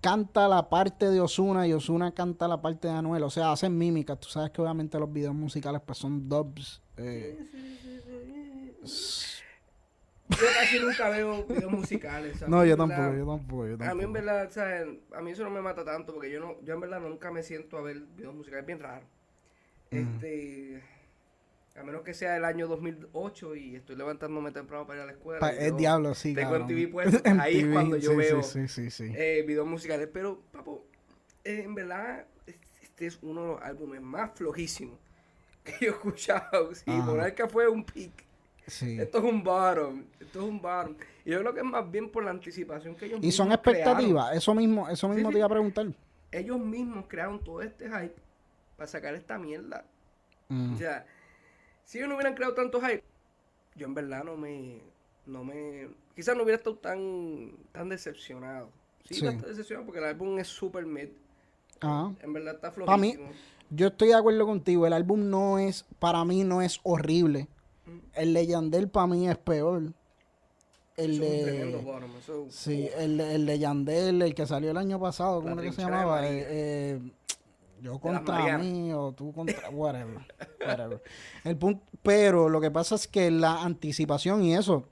canta la parte de Osuna y Osuna canta la parte de Anuel. O sea, hacen mímicas. Tú sabes que obviamente los videos musicales pues son dubs. Eh,
yo casi nunca veo videos musicales.
No, yo tampoco, yo tampoco, yo tampoco.
A mí en verdad, ¿sabes? A mí eso no me mata tanto porque yo no, yo en verdad nunca me siento a ver videos musicales, es bien raro. Este, a menos que sea el año 2008 y estoy levantándome temprano para ir a la escuela.
el diablo, sí,
Tengo en TV puesto, ahí es cuando yo veo eh, videos musicales. Pero, papo, eh, en verdad, este es uno de los álbumes más flojísimos que yo he escuchado. Sí, Monarca fue un pick esto es un bottom. Esto es un bottom. Y yo creo que es más bien por la anticipación que ellos
Y son expectativas. Eso mismo, eso mismo te iba a preguntar.
Ellos mismos crearon todo este hype para sacar esta mierda. Mm. O sea, si ellos no hubieran creado tanto hype, yo en verdad no me. No me quizás no hubiera estado tan, tan decepcionado. Sí, sí. decepcionado porque el álbum es super mid. En verdad está flojísimo.
Para mí, yo estoy de acuerdo contigo. El álbum no es, para mí no es horrible. El de Yandel para mí es peor. El de, sí, el, el, de Yandel, el que salió el año pasado, ¿cómo era que se llamaba? Eh, eh, yo contra mí o tú contra whatever, whatever. El punto, pero lo que pasa es que la anticipación y eso,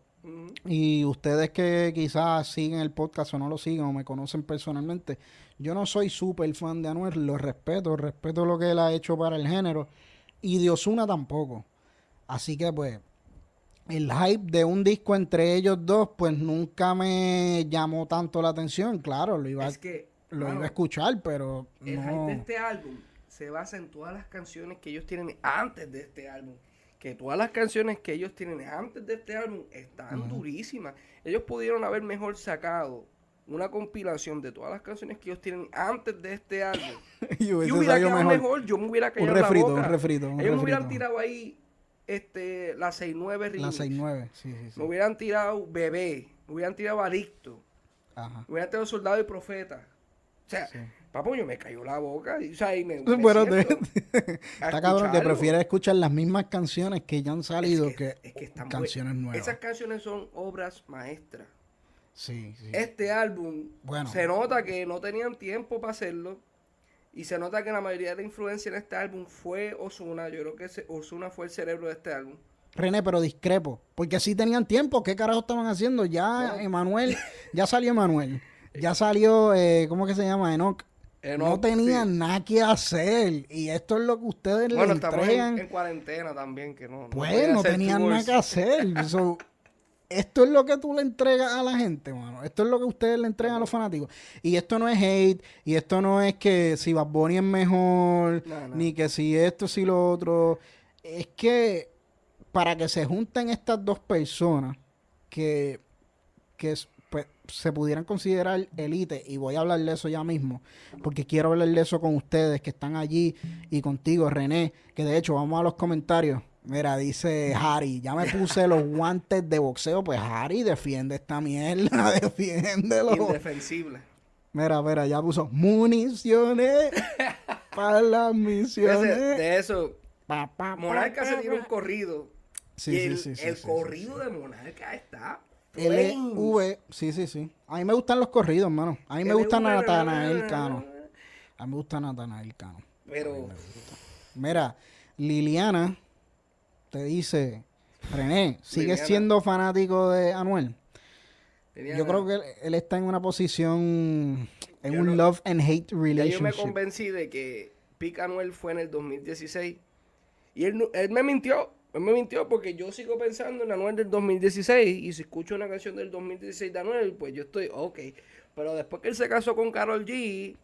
y ustedes que quizás siguen el podcast o no lo siguen o me conocen personalmente, yo no soy súper fan de Anuel, lo respeto, respeto lo que él ha hecho para el género, y de Osuna tampoco. Así que pues el hype de un disco entre ellos dos pues nunca me llamó tanto la atención. Claro, lo iba, lo iba a escuchar, pero
el hype de este álbum se basa en todas las canciones que ellos tienen antes de este álbum. Que todas las canciones que ellos tienen antes de este álbum están durísimas. Ellos pudieron haber mejor sacado una compilación de todas las canciones que ellos tienen antes de este álbum. y hubiera quedado mejor. yo me hubiera callado un refrito, la boca. Un refrito, ellos me hubieran tirado ahí este, la 6-9
remix. La 6-9, sí, sí,
sí. Me hubieran tirado Bebé, me hubieran tirado Adicto, Ajá. me hubieran tirado Soldado y Profeta. O sea, papo, yo me cayó la boca y, o sea, y me, bueno,
está cabrón que prefieres escuchar las mismas canciones que ya han salido que, canciones nuevas.
Esas canciones son obras maestras.
Sí, sí.
Este álbum bueno. se nota que no tenían tiempo para hacerlo y se nota que la mayoría de la influencia en este álbum fue Osuna. Yo creo que Osuna fue el cerebro de este álbum.
René, pero discrepo. Porque si tenían tiempo. ¿Qué carajo estaban haciendo? Ya Emanuel, ya salió Emanuel. Ya salió, eh, ¿cómo que se llama? Enoch. no tenían nada que hacer. Y esto es lo que ustedes le entregan.
En, en, cuarentena también, que no.
pues no, tenían nada que hacer. esto es lo que tú le entregas a la gente, mano. Esto es lo que ustedes le entregan a los fanáticos. Y esto no es hate, y esto no es que si Bad Bunny es mejor, ni que si esto, si lo otro. Es que para que se junten estas dos personas que, que pues, se pudieran considerar elite, y voy a hablar de eso ya mismo, porque quiero hablar de eso con ustedes que están allí y contigo, René, que de hecho vamos a los comentarios Mira, dice Harry, ya me puse los guantes de boxeo. Pues Harry, defiende esta mierda, defiéndelo.
Indefensible.
Mira, mira, ya puso municiones para las misiones.
de eso, Monarca se tiene un corrido. Sí, sí, sí, sí, El corrido de Monarca está.
LV, sí, sí, sí. A mí me gustan los corridos, hermano. A mí me gusta Natanael Cano. A mí me gusta Natanael Cano.
Pero.
Mira, Liliana te dice, René, ¿sigues siendo fanático de Anuel? Yo creo que él, está en una posición, en un love and hate relationship. yo
me convencí de que Pic Anuel fue en el 2016 y él, él me mintió. Él me mintió porque yo sigo pensando en Anuel del 2016 y si escucho una canción del 2016 de Anuel, pues yo estoy, ok. Pero después que él se casó con Carol G,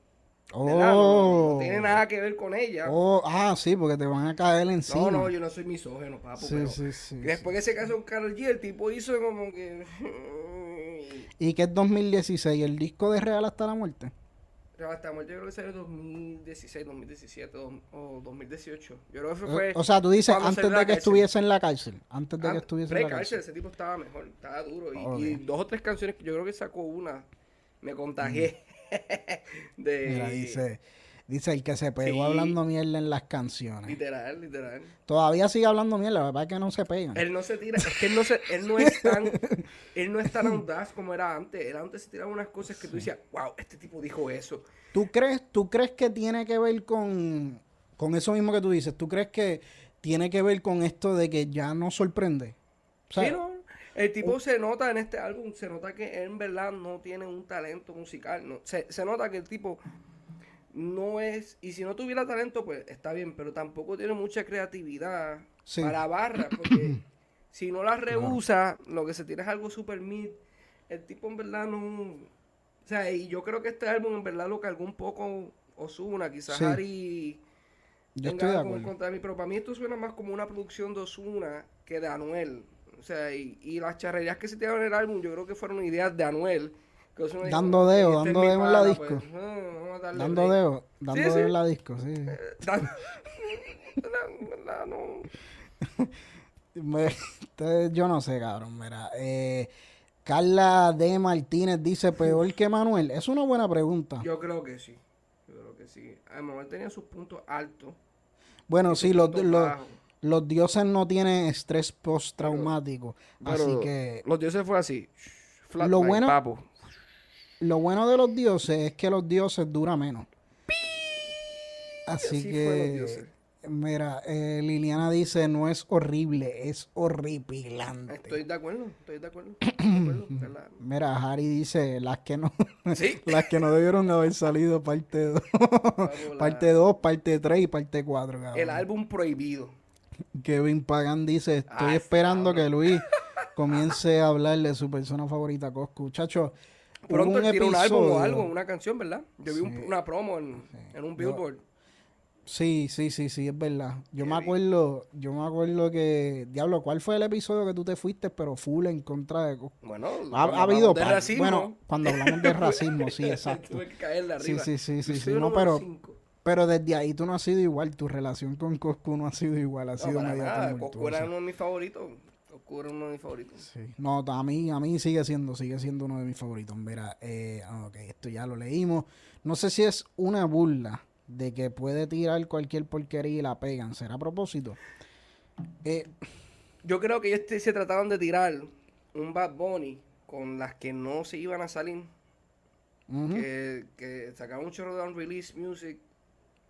no, tiene oh. nada que ver con ella.
Oh, ah, sí, porque te van a caer encima.
No, no, yo no soy misógeno, papo. Sí, sí, sí. Después que se casó con Carol G, el tipo hizo como que.
¿Y qué es 2016? ¿El disco de Real hasta la muerte?
Real hasta la muerte yo creo que salió en 2016, 2017 o 2018. Yo creo que
fue... O, sea, tú dices antes de que estuviese en la cárcel. Antes de que estuviese en la
cárcel. ese tipo estaba mejor, estaba duro. Y, dos o tres canciones, yo creo que sacó una, me contagié.
Mm. de... Mira, dice... Dice el que se pegó hablando mierda en las canciones.
Literal, literal.
Todavía sigue hablando mierda, la verdad es que no se pega.
Él no se tira, es que él no, se, él no es tan, él no es tan audaz como era antes. Él antes se tiraba unas cosas que tú decías, wow, este tipo dijo eso.
¿Tú crees, ¿Tú crees que tiene que ver con, con eso mismo que tú dices? ¿Tú crees que tiene que ver con esto de que ya no sorprende?
sí, no. El tipo se nota en este álbum, se nota que él en verdad no tiene un talento musical. No, se, se nota que el tipo no es, y si no tuviera talento, pues está bien, pero tampoco tiene mucha creatividad para barra, porque si no la rehúsa, lo que se tiene es algo super mid. El tipo en verdad no. O sea, y yo creo que este álbum en verdad lo cargó un poco Osuna, quizás Harry.
Yo estoy de acuerdo.
Contra mí, pero para mí esto suena más como una producción de Osuna que de Anuel. O sea, y, y las charrerías que se tiraron en el álbum, yo creo que fueron ideas de Anuel
Dando dedo, dando dedo en la disco. dando dedo, dando dedo en la disco, sí. yo no sé, cabrón, mira. Eh, Carla D. Martínez dice, peor que Manuel. Es una buena pregunta.
Yo creo que sí. Yo creo que sí. Manuel tenía sus puntos altos.
Bueno, sí, los, los, dioses no tienen estrés postraumático. así que...
Los dioses fue así. lo bueno,
lo bueno de los dioses es que los dioses duran menos. Así, que, mira, eh, Liliana dice, no es horrible, es horripilante.
Estoy de acuerdo, estoy de acuerdo.
mira, Harry dice, las que no, las que no debieron haber salido parte 2, parte 2, parte 3 y parte 4.
El álbum prohibido.
Kevin Pagan dice, estoy ah, esperando que Luis comience a hablar de su persona favorita, Coscu. Muchachos,
Pronto él un álbum o algo, una canción, ¿verdad? Yo vi una promo en, un billboard.
Sí, sí, sí, sí, es verdad. Yo me acuerdo, yo me acuerdo que, diablo, ¿cuál fue el episodio que tú te fuiste, pero full en contra de...
Bueno,
ha, habido... De racismo. Bueno, cuando hablamos de racismo, sí, exacto. Tuve que caer de arriba. Sí, sí, sí, sí, no, pero, pero desde ahí tú no has sido igual, tu relación con Coscu no ha sido igual, ha sido medio
Coscu era uno de mis favoritos uno de mis favoritos.
No, a mí, a mí sigue siendo, sigue siendo uno de mis favoritos. Mira, eh, ah, ok, esto ya lo leímos. No sé si es una burla de que puede tirar cualquier porquería y la pegan. ¿Será a propósito?
Eh, Yo creo que ellos se trataban de tirar un Bad Bunny con las que no se iban a salir. que, que sacaban un chorro de unreleased music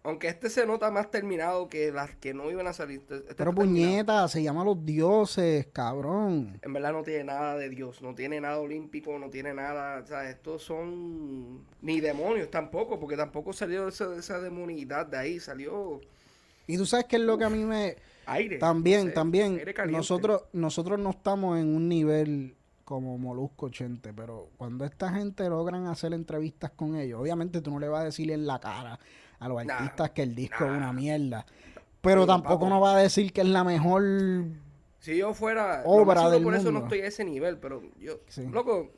aunque este se nota más terminado que las que no iban a salir. Este, este
Pero puñeta, se llama Los Dioses, cabrón.
En verdad no tiene nada de Dios, no tiene nada olímpico, no tiene nada, o sea, estos son ni demonios tampoco, porque tampoco salió esa, esa demonidad de ahí, salió...
Y tú sabes qué es lo que a mí me...
Aire.
También, también. nosotros, nosotros no estamos en un nivel como Molusco Chente, pero cuando esta gente logran hacer entrevistas con ellos, obviamente tú no le vas a decir en la cara a los artistas que el disco es una mierda. Pero tampoco nos va a decir que es la mejor
si yo fuera obra del por eso no estoy a ese nivel, pero yo, loco,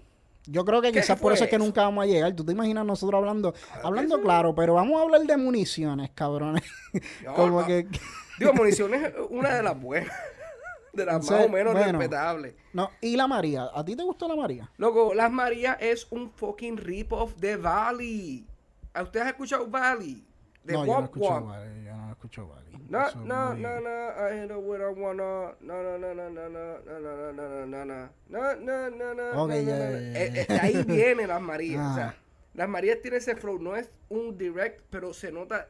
yo creo que quizás por eso es que nunca vamos a llegar. Tú te imaginas nosotros hablando, hablando claro, pero vamos a hablar de municiones, cabrones. Como que
digo, municiones es una de las buenas. De las más o menos respetables.
No, y la María, ¿a ti te gustó la María?
Loco, las María es un fucking rip-off de Valley. ¿Usted ha escuchado Valley?
De no, escucho Valley, yo no escucho Valley.
No, no, no, no, I know what I wanna. No, no, no, no, no, no, no, no, no, no, no, no, no, no, no, no.
Ok, ya,
Ahí viene las Marías. O sea, las Marías tienen ese flow. No es un direct, pero se nota.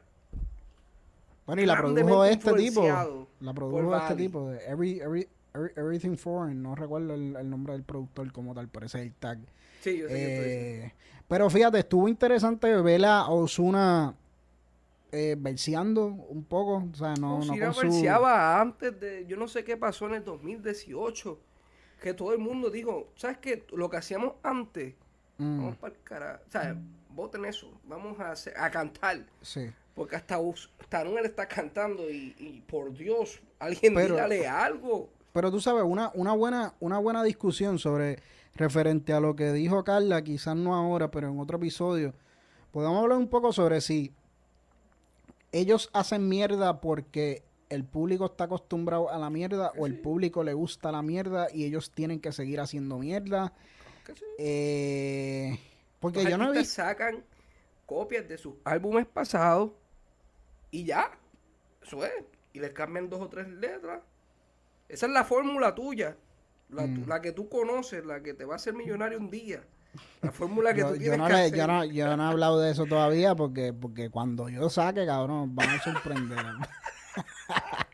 Bueno, y la produjo este tipo. La produjo este tipo de Every, Every, Everything Foreign. No recuerdo el, el nombre del productor como tal, pero ese es el tag.
Sí, yo sé eh,
Pero fíjate, estuvo interesante ver a Osuna eh, verseando un poco. O sea, no, no
con verseaba antes de. Yo no sé qué pasó en el 2018. Que todo el mundo dijo, ¿sabes qué? Lo que hacíamos antes. Mm. Vamos para el carajo. O sea, voten eso. Vamos a, hacer, a cantar.
Sí.
Porque hasta, hasta Anuel está cantando y, y por Dios, alguien dígale algo.
pero tú sabes, una, una, buena, una buena discusión sobre referente a lo que dijo Carla, quizás no ahora, pero en otro episodio, podemos hablar un poco sobre si ellos hacen mierda porque el público está acostumbrado a la mierda o el público le gusta la mierda y ellos tienen que seguir haciendo mierda. Eh, porque yo no
sacan copias de sus álbumes pasados y ya. Eso es. Y les cambian dos o tres letras. Esa es la fórmula tuya. Mm. La, que tú conoces, la que te va a hacer millonario un día. La fórmula que tú tienes
no
que hacer.
Yo no, yo no he hablado de eso todavía porque, porque cuando yo saque, cabrón, van a sorprender.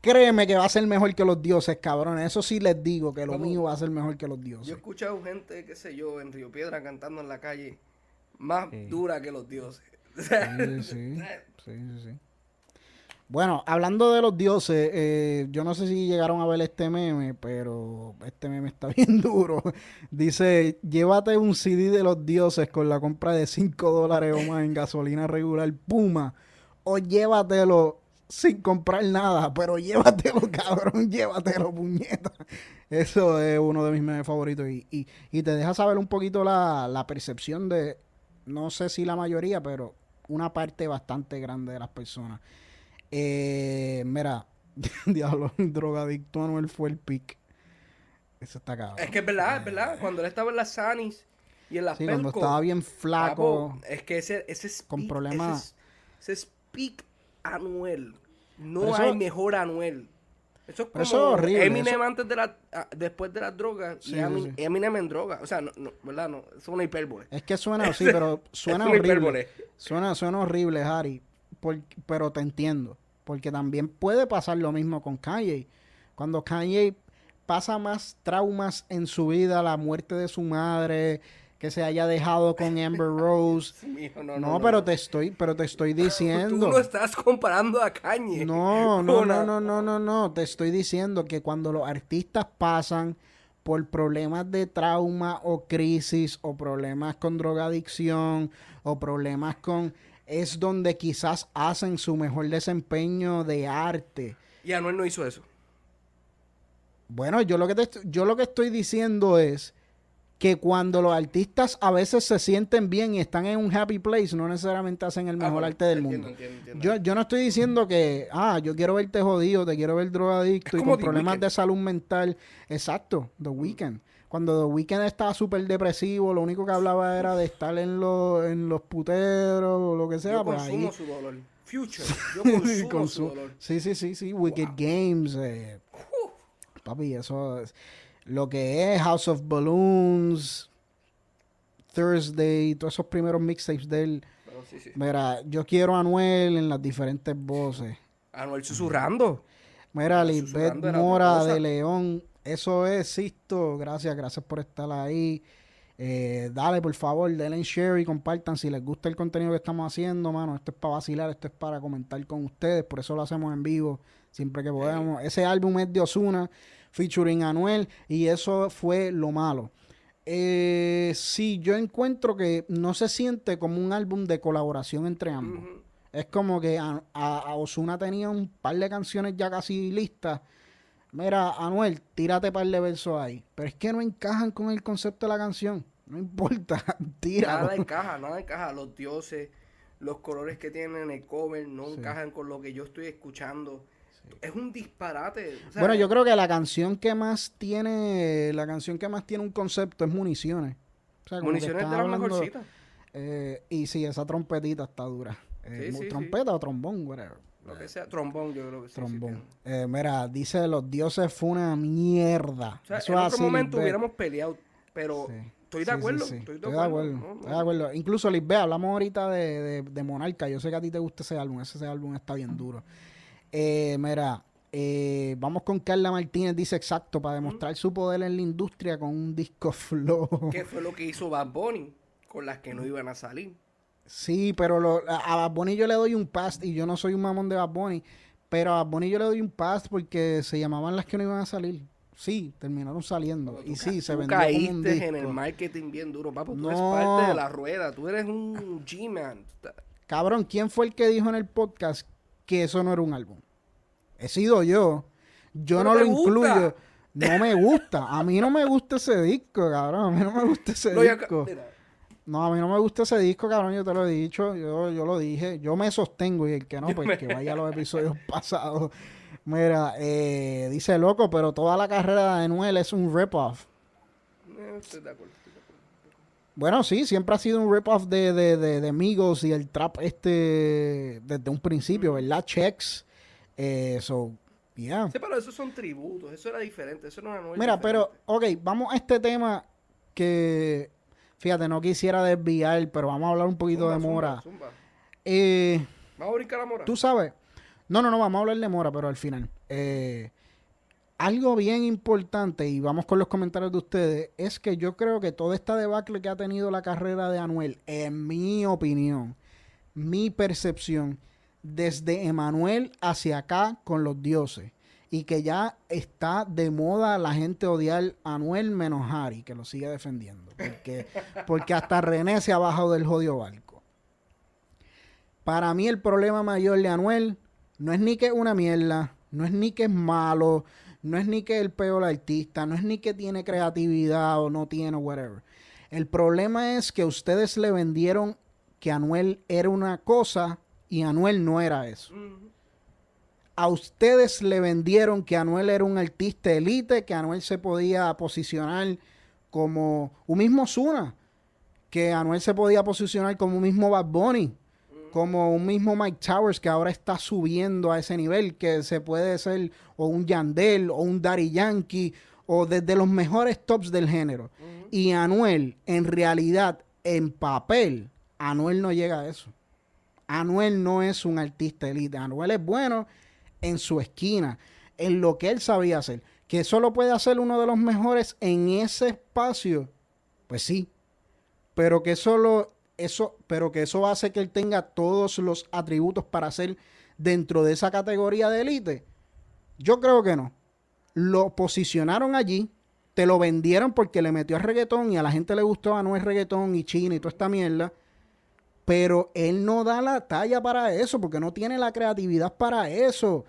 Créeme que va a ser mejor que los dioses, cabrón. Eso sí les digo, que lo mío va a ser mejor que los dioses.
Yo he escuchado gente, qué sé yo, en Río Piedra cantando en la calle, más dura que los dioses. sí, sí,
sí, sí. Bueno, hablando de los dioses, eh, yo no sé si llegaron a ver este meme, pero este meme está bien duro. Dice, llévate un CD de los dioses con la compra de 5 dólares o más en gasolina regular Puma, o llévatelo sin comprar nada, pero llévatelo, cabrón, llévatelo, puñeta. Eso es uno de mis memes favoritos y, y, y te deja saber un poquito la, la percepción de, no sé si la mayoría, pero una parte bastante grande de las personas. Eh, mira, diablo, drogadicto Anuel fue el pick. Eso está cabrón.
Es que es verdad, es verdad. Cuando él estaba en las Sanis y en las
Sí, cuando estaba bien flaco.
es que ese, ese es
con problemas.
Ese, es pick Anuel. No hay mejor Anuel. Eso es como
eso es horrible,
Eminem antes de la, ah, después de las drogas y Eminem, en droga. O sea, no, no, ¿verdad? No, es una hipérbole.
Es que suena así, pero suena horrible. Suena, suena horrible, Harry pero te entiendo. Porque también puede pasar lo mismo con Kanye. Cuando Kanye pasa más traumas en su vida, la muerte de su madre, que se haya dejado con Amber Rose. no, pero te estoy, pero te estoy diciendo.
Tú lo estás comparando a Kanye.
No, no, no, no, no, no, no. Te estoy diciendo que cuando los artistas pasan por problemas de trauma o crisis o problemas con drogadicción o problemas con es donde quizás hacen su mejor desempeño de arte.
Y Anuel no hizo eso.
Bueno, yo lo que te, yo lo que estoy diciendo es que cuando los artistas a veces se sienten bien y están en un happy place, no necesariamente hacen el ah, mejor arte del mundo. Yo, yo no estoy diciendo que, ah, yo quiero verte jodido, te quiero ver drogadicto y con problemas de salud mental. Exacto, The Weeknd. Cuando The Weeknd estaba súper depresivo, lo único que hablaba era de estar en, los en los puteros o lo que sea.
Yo
pues
consumo su dolor. Future. Yo consumo su dolor.
Sí, sí, sí, sí. Wicked Games. Eh. Papi, eso es lo que es House of Balloons, Thursday, todos esos primeros mixtapes de él. Mira, yo quiero a Anuel en las diferentes voces.
Anuel susurrando.
Mira, Lisbeth Mora de León eso es, Sisto. Gracias, gracias por estar ahí. Eh, dale, por favor, denle share y compartan si les gusta el contenido que estamos haciendo, mano. Esto es para vacilar, esto es para comentar con ustedes, por eso lo hacemos en vivo, siempre que podemos. Ese álbum es de Osuna, featuring Anuel, y eso fue lo malo. Eh, sí, yo encuentro que no se siente como un álbum de colaboración entre ambos. Es como que a, a Osuna tenía un par de canciones ya casi listas Mira, Anuel, tírate par de versos ahí. Pero es que no encajan con el concepto de la canción. No importa, tíralo.
Nada encaja, nada encaja. Los dioses, los colores que tienen el cover no encajan con lo que yo estoy escuchando. Es un disparate.
bueno, yo creo que la canción que más tiene, la canción que más tiene un concepto es Municiones.
Municiones de las mejorcitas.
Eh, y sí, esa trompetita está dura. Eh, trompeta o trombón, whatever.
Lo que sea, trombón, yo creo que sí. Trombón.
eh, mira, dice los dioses fue una mierda.
O sea, en otro momento hubiéramos peleado, pero estoy de acuerdo. estoy, de, acuerdo.
estoy de acuerdo. Incluso, Lisbeth, hablamos ahorita de, de, de, Monarca. Yo sé que a ti te gusta ese álbum. Ese, álbum está bien duro. Eh, mira, eh, vamos con Carla Martínez, dice exacto, para demostrar su poder en la industria con un disco flow.
¿Qué fue lo que hizo Bad Bunny con las que no iban a salir?
Sí, pero lo, a Bad Bunny yo le doy un pass y yo no soy un mamón de Bad Bunny, pero a Bad Bunny yo le doy un pass porque se llamaban las que no iban a salir. Sí, terminaron saliendo. Y sí, se vendió
caíste en el marketing bien duro, papo. Tú eres parte de la rueda. Tú eres un G-Man.
Cabrón, ¿quién fue el que dijo en el podcast que eso no era un álbum? He sido yo. Yo no lo incluyo. No me gusta. A mí no me gusta ese disco, cabrón. A mí no me gusta ese disco. No, a mí no me gusta ese disco, cabrón. Yo te lo he dicho. Yo, yo lo dije. Yo me sostengo y el que no, pues que vaya a los episodios pasados. Mira, eh, dice loco, pero toda la carrera de Anuel es un rip-off. Eh, bueno, sí, siempre ha sido un rip-off de, de, de, de, Migos y el trap este desde un principio, ¿verdad? Checks. Eh, so,
yeah. Sí, pero esos son tributos, eso era diferente, eso no era nuevo.
Mira, pero, ok, vamos a este tema que, fíjate, no quisiera desviar, pero vamos a hablar un poquito de Mora.
Eh, ¿Vamos a brincar a Mora?
Tú sabes, no, no, no, vamos a hablar de Mora, pero al final. Eh, algo bien importante, y vamos con los comentarios de ustedes, es que yo creo que toda esta debacle que ha tenido la carrera de Anuel, en mi opinión, mi percepción, desde Emanuel hacia acá con los dioses, y que ya está de moda la gente odiar a Anuel menos Harry, que lo sigue defendiendo, porque, porque hasta René se ha bajado del jodido barco. Para mí el problema mayor de Anuel no es ni que es una mierda, no es ni que es malo, no es ni que el peor artista, no es ni que tiene creatividad o no tiene, whatever. El problema es que ustedes le vendieron que Anuel era una cosa y Anuel no era eso. A ustedes le vendieron que Anuel era un artista elite, que Anuel se podía posicionar como un mismo Zuna, que Anuel se podía posicionar como un mismo Bad Bunny como un mismo Mike Towers que ahora está subiendo a ese nivel, que se puede ser o un Yandel o un Daddy Yankee o desde los mejores tops del género. Y Anuel, en realidad, en papel, Anuel no llega a eso. Anuel no es un artista elite. Anuel es bueno en su esquina, en lo que él sabía hacer. Que solo puede hacer uno de los mejores en ese espacio, pues sí. Pero que eso, pero que eso hace que él tenga todos los atributos para ser dentro de esa categoría de élite. Yo creo que no. Lo posicionaron allí, te lo vendieron porque le metió a reggaetón y a la gente le gustó a no es reggaetón y china y toda esta mierda. Pero él no da la talla para eso, porque no tiene la creatividad para eso.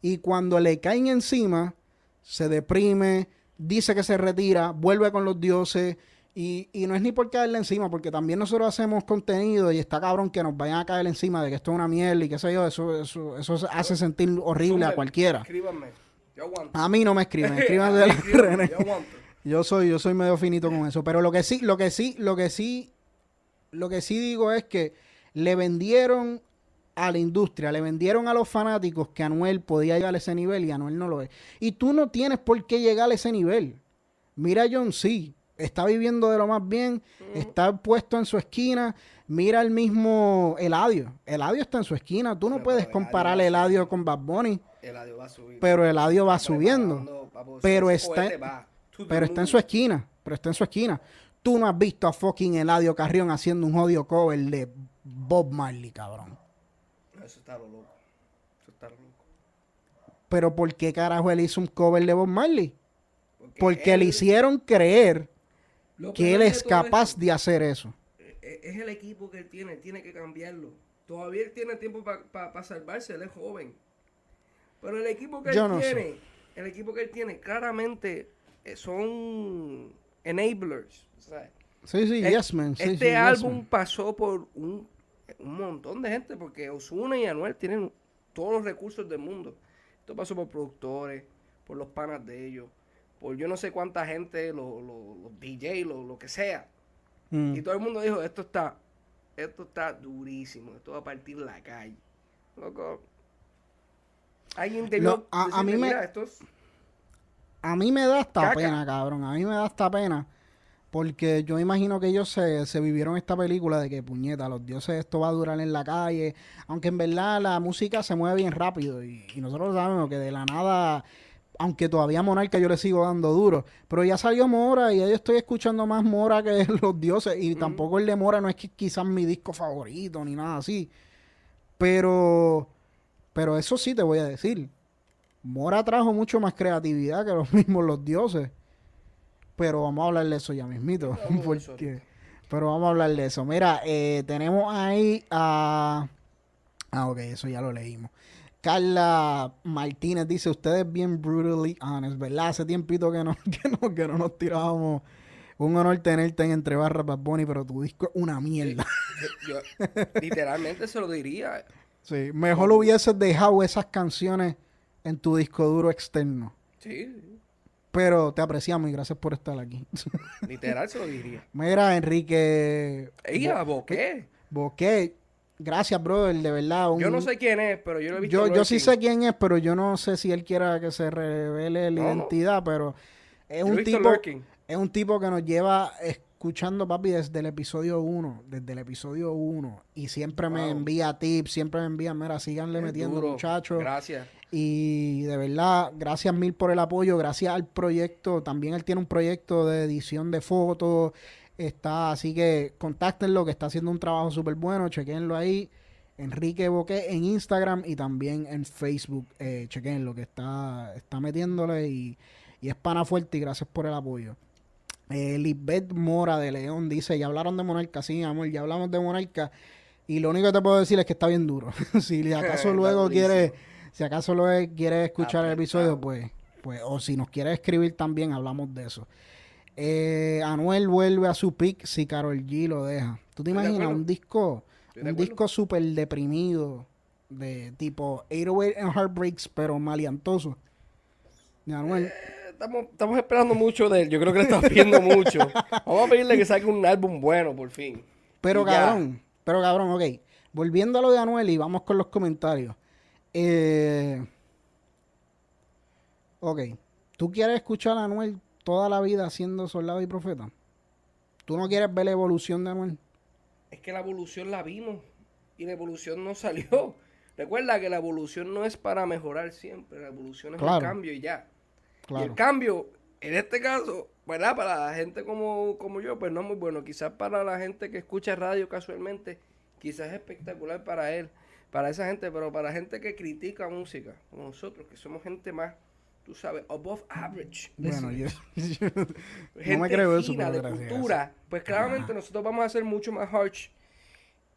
Y cuando le caen encima, se deprime, dice que se retira, vuelve con los dioses y, y, no es ni por caerle encima, porque también nosotros hacemos contenido y está cabrón que nos vayan a caer encima de que esto es una mierda y qué sé yo, eso, eso, eso hace sentir horrible a cualquiera. Escríbanme, yo aguanto. A mí no me escriben, escríbanme de la Yo aguanto. Yo soy, yo soy medio finito con eso. Pero lo que sí, lo que sí, lo que sí, lo que sí digo es que le vendieron a la industria, le vendieron a los fanáticos que Anuel podía llegar a ese nivel y Anuel no lo es. Y tú no tienes por qué llegar a ese nivel. Mira a John C está viviendo de lo más bien, está puesto en su esquina. Mira el mismo Eladio. Eladio está en su esquina. Tú no puedes comparar el Eladio con Bad Bunny. Eladio va Pero Eladio va subiendo. Pero está, pero está en su esquina. Pero está en su esquina. Tú no has visto a fucking Eladio Carrión haciendo un jodido cover de Bob Marley, cabrón. Eso está loco. Eso está loco. Pero ¿por qué carajo él hizo un cover de Bob Marley? Porque, le hicieron creer que él es capaz de hacer eso.
E, e, es el equipo que él tiene, él tiene que cambiarlo. Todavía él tiene tiempo para salvarse, él es joven. Pero el equipo que él tiene, el equipo que él tiene, claramente eh, son enablers.
Sí, sí, yes, man.
este álbum pasó por un, un, montón de gente, porque Osuna y Anuel tienen todos los recursos del mundo. Esto pasó por productores, por los panas de ellos, por yo no sé cuánta gente, los, los, DJ, lo, que sea. Mm. Y todo el mundo dijo, esto está, esto está durísimo, esto va a partir la calle. Loco. Alguien te
a, a, mí me, a mí me da esta pena, cabrón. A mí me da esta pena. Porque yo imagino que ellos se, se, vivieron esta película de que, puñeta, los dioses, esto va a durar en la calle. Aunque en verdad la música se mueve bien rápido. Y, y nosotros sabemos que de la nada aunque todavía Monarca yo le sigo dando duro, pero ya salió Mora y yo estoy escuchando más Mora que los dioses y tampoco el de Mora no es que quizás mi disco favorito ni nada así. Pero pero eso sí te voy a decir. Mora trajo mucho más creatividad que los mismos los dioses. Pero vamos a hablar de eso ya mismito. pero vamos a hablar de eso. Mira, eh, tenemos ahí a... Ah, ok, eso ya lo leímos. Carla Martínez dice, ustedes bien brutally honest, ¿verdad? Hace tiempito que no, que no, que no nos tirábamos. Un honor tenerte en Entre Barras Bad Bunny, pero tu disco es una mierda.
yo, literalmente se lo diría.
Sí, mejor hubieses dejado esas canciones en tu disco duro externo.
Sí.
Pero te apreciamos y gracias por estar aquí.
Literal se lo diría.
Mira, Enrique.
Ella, Boqué.
Boqué. Gracias, brother, de verdad.
Yo no sé quién es, pero yo lo he visto.
Yo, yo sí sé quién es, pero yo no sé si él quiera que se revele la identidad, pero es un tipo. Es un tipo que nos lleva escuchando, papi, desde el episodio 1. Desde el episodio 1. Y siempre me envía tips, siempre me envía, mira, síganle metiendo, muchachos.
Gracias.
Y de verdad, gracias mil por el apoyo, gracias al proyecto. También él tiene un proyecto de edición de fotos. Está, así que contáctenlo, que está haciendo un trabajo súper bueno. Chequenlo ahí. Enrique Boqué en Instagram y también en Facebook. Eh, chequenlo, que está, está metiéndole y, y, es pana fuerte y gracias por el apoyo. Eh, Lisbeth Mora de León dice, ya hablaron de Monarca, sí, amor, ya hablamos de Monarca. Y lo único que te puedo decir es que está bien duro. si acaso luego quiere si acaso lo quieres escuchar el episodio, pues, pues, o si nos quieres escribir también, hablamos de eso. Eh, Anuel vuelve a su pick si Carol G lo deja. ¿Tú te imaginas un disco, un disco súper deprimido, de tipo 808 and Heartbreaks, pero maliantoso? De Anuel.
Eh, estamos, estamos esperando mucho de él. Yo creo que le estamos pidiendo mucho. Vamos a pedirle que saque un álbum bueno, por fin.
Pero cabrón, pero cabrón, ok. Volviendo a lo de Anuel y vamos con los comentarios. Eh, ok. ¿Tú quieres escuchar a Anuel toda la vida siendo soldado y profeta? ¿Tú no quieres ver la evolución de Anuel?
Es que la evolución la vimos y la evolución no salió. Recuerda que la evolución no es para mejorar siempre, la evolución es un cambio y ya. Y el cambio, en este caso, ¿verdad? Para la gente como, como yo, pues no es muy bueno. Quizás para la gente que escucha radio casualmente, quizás es espectacular para él para esa gente, pero para gente que critica música, como nosotros, que somos gente más, tú sabes, above average.
Bueno, yo, no me creo eso,
de cultura, pues claramente nosotros vamos a ser mucho más harsh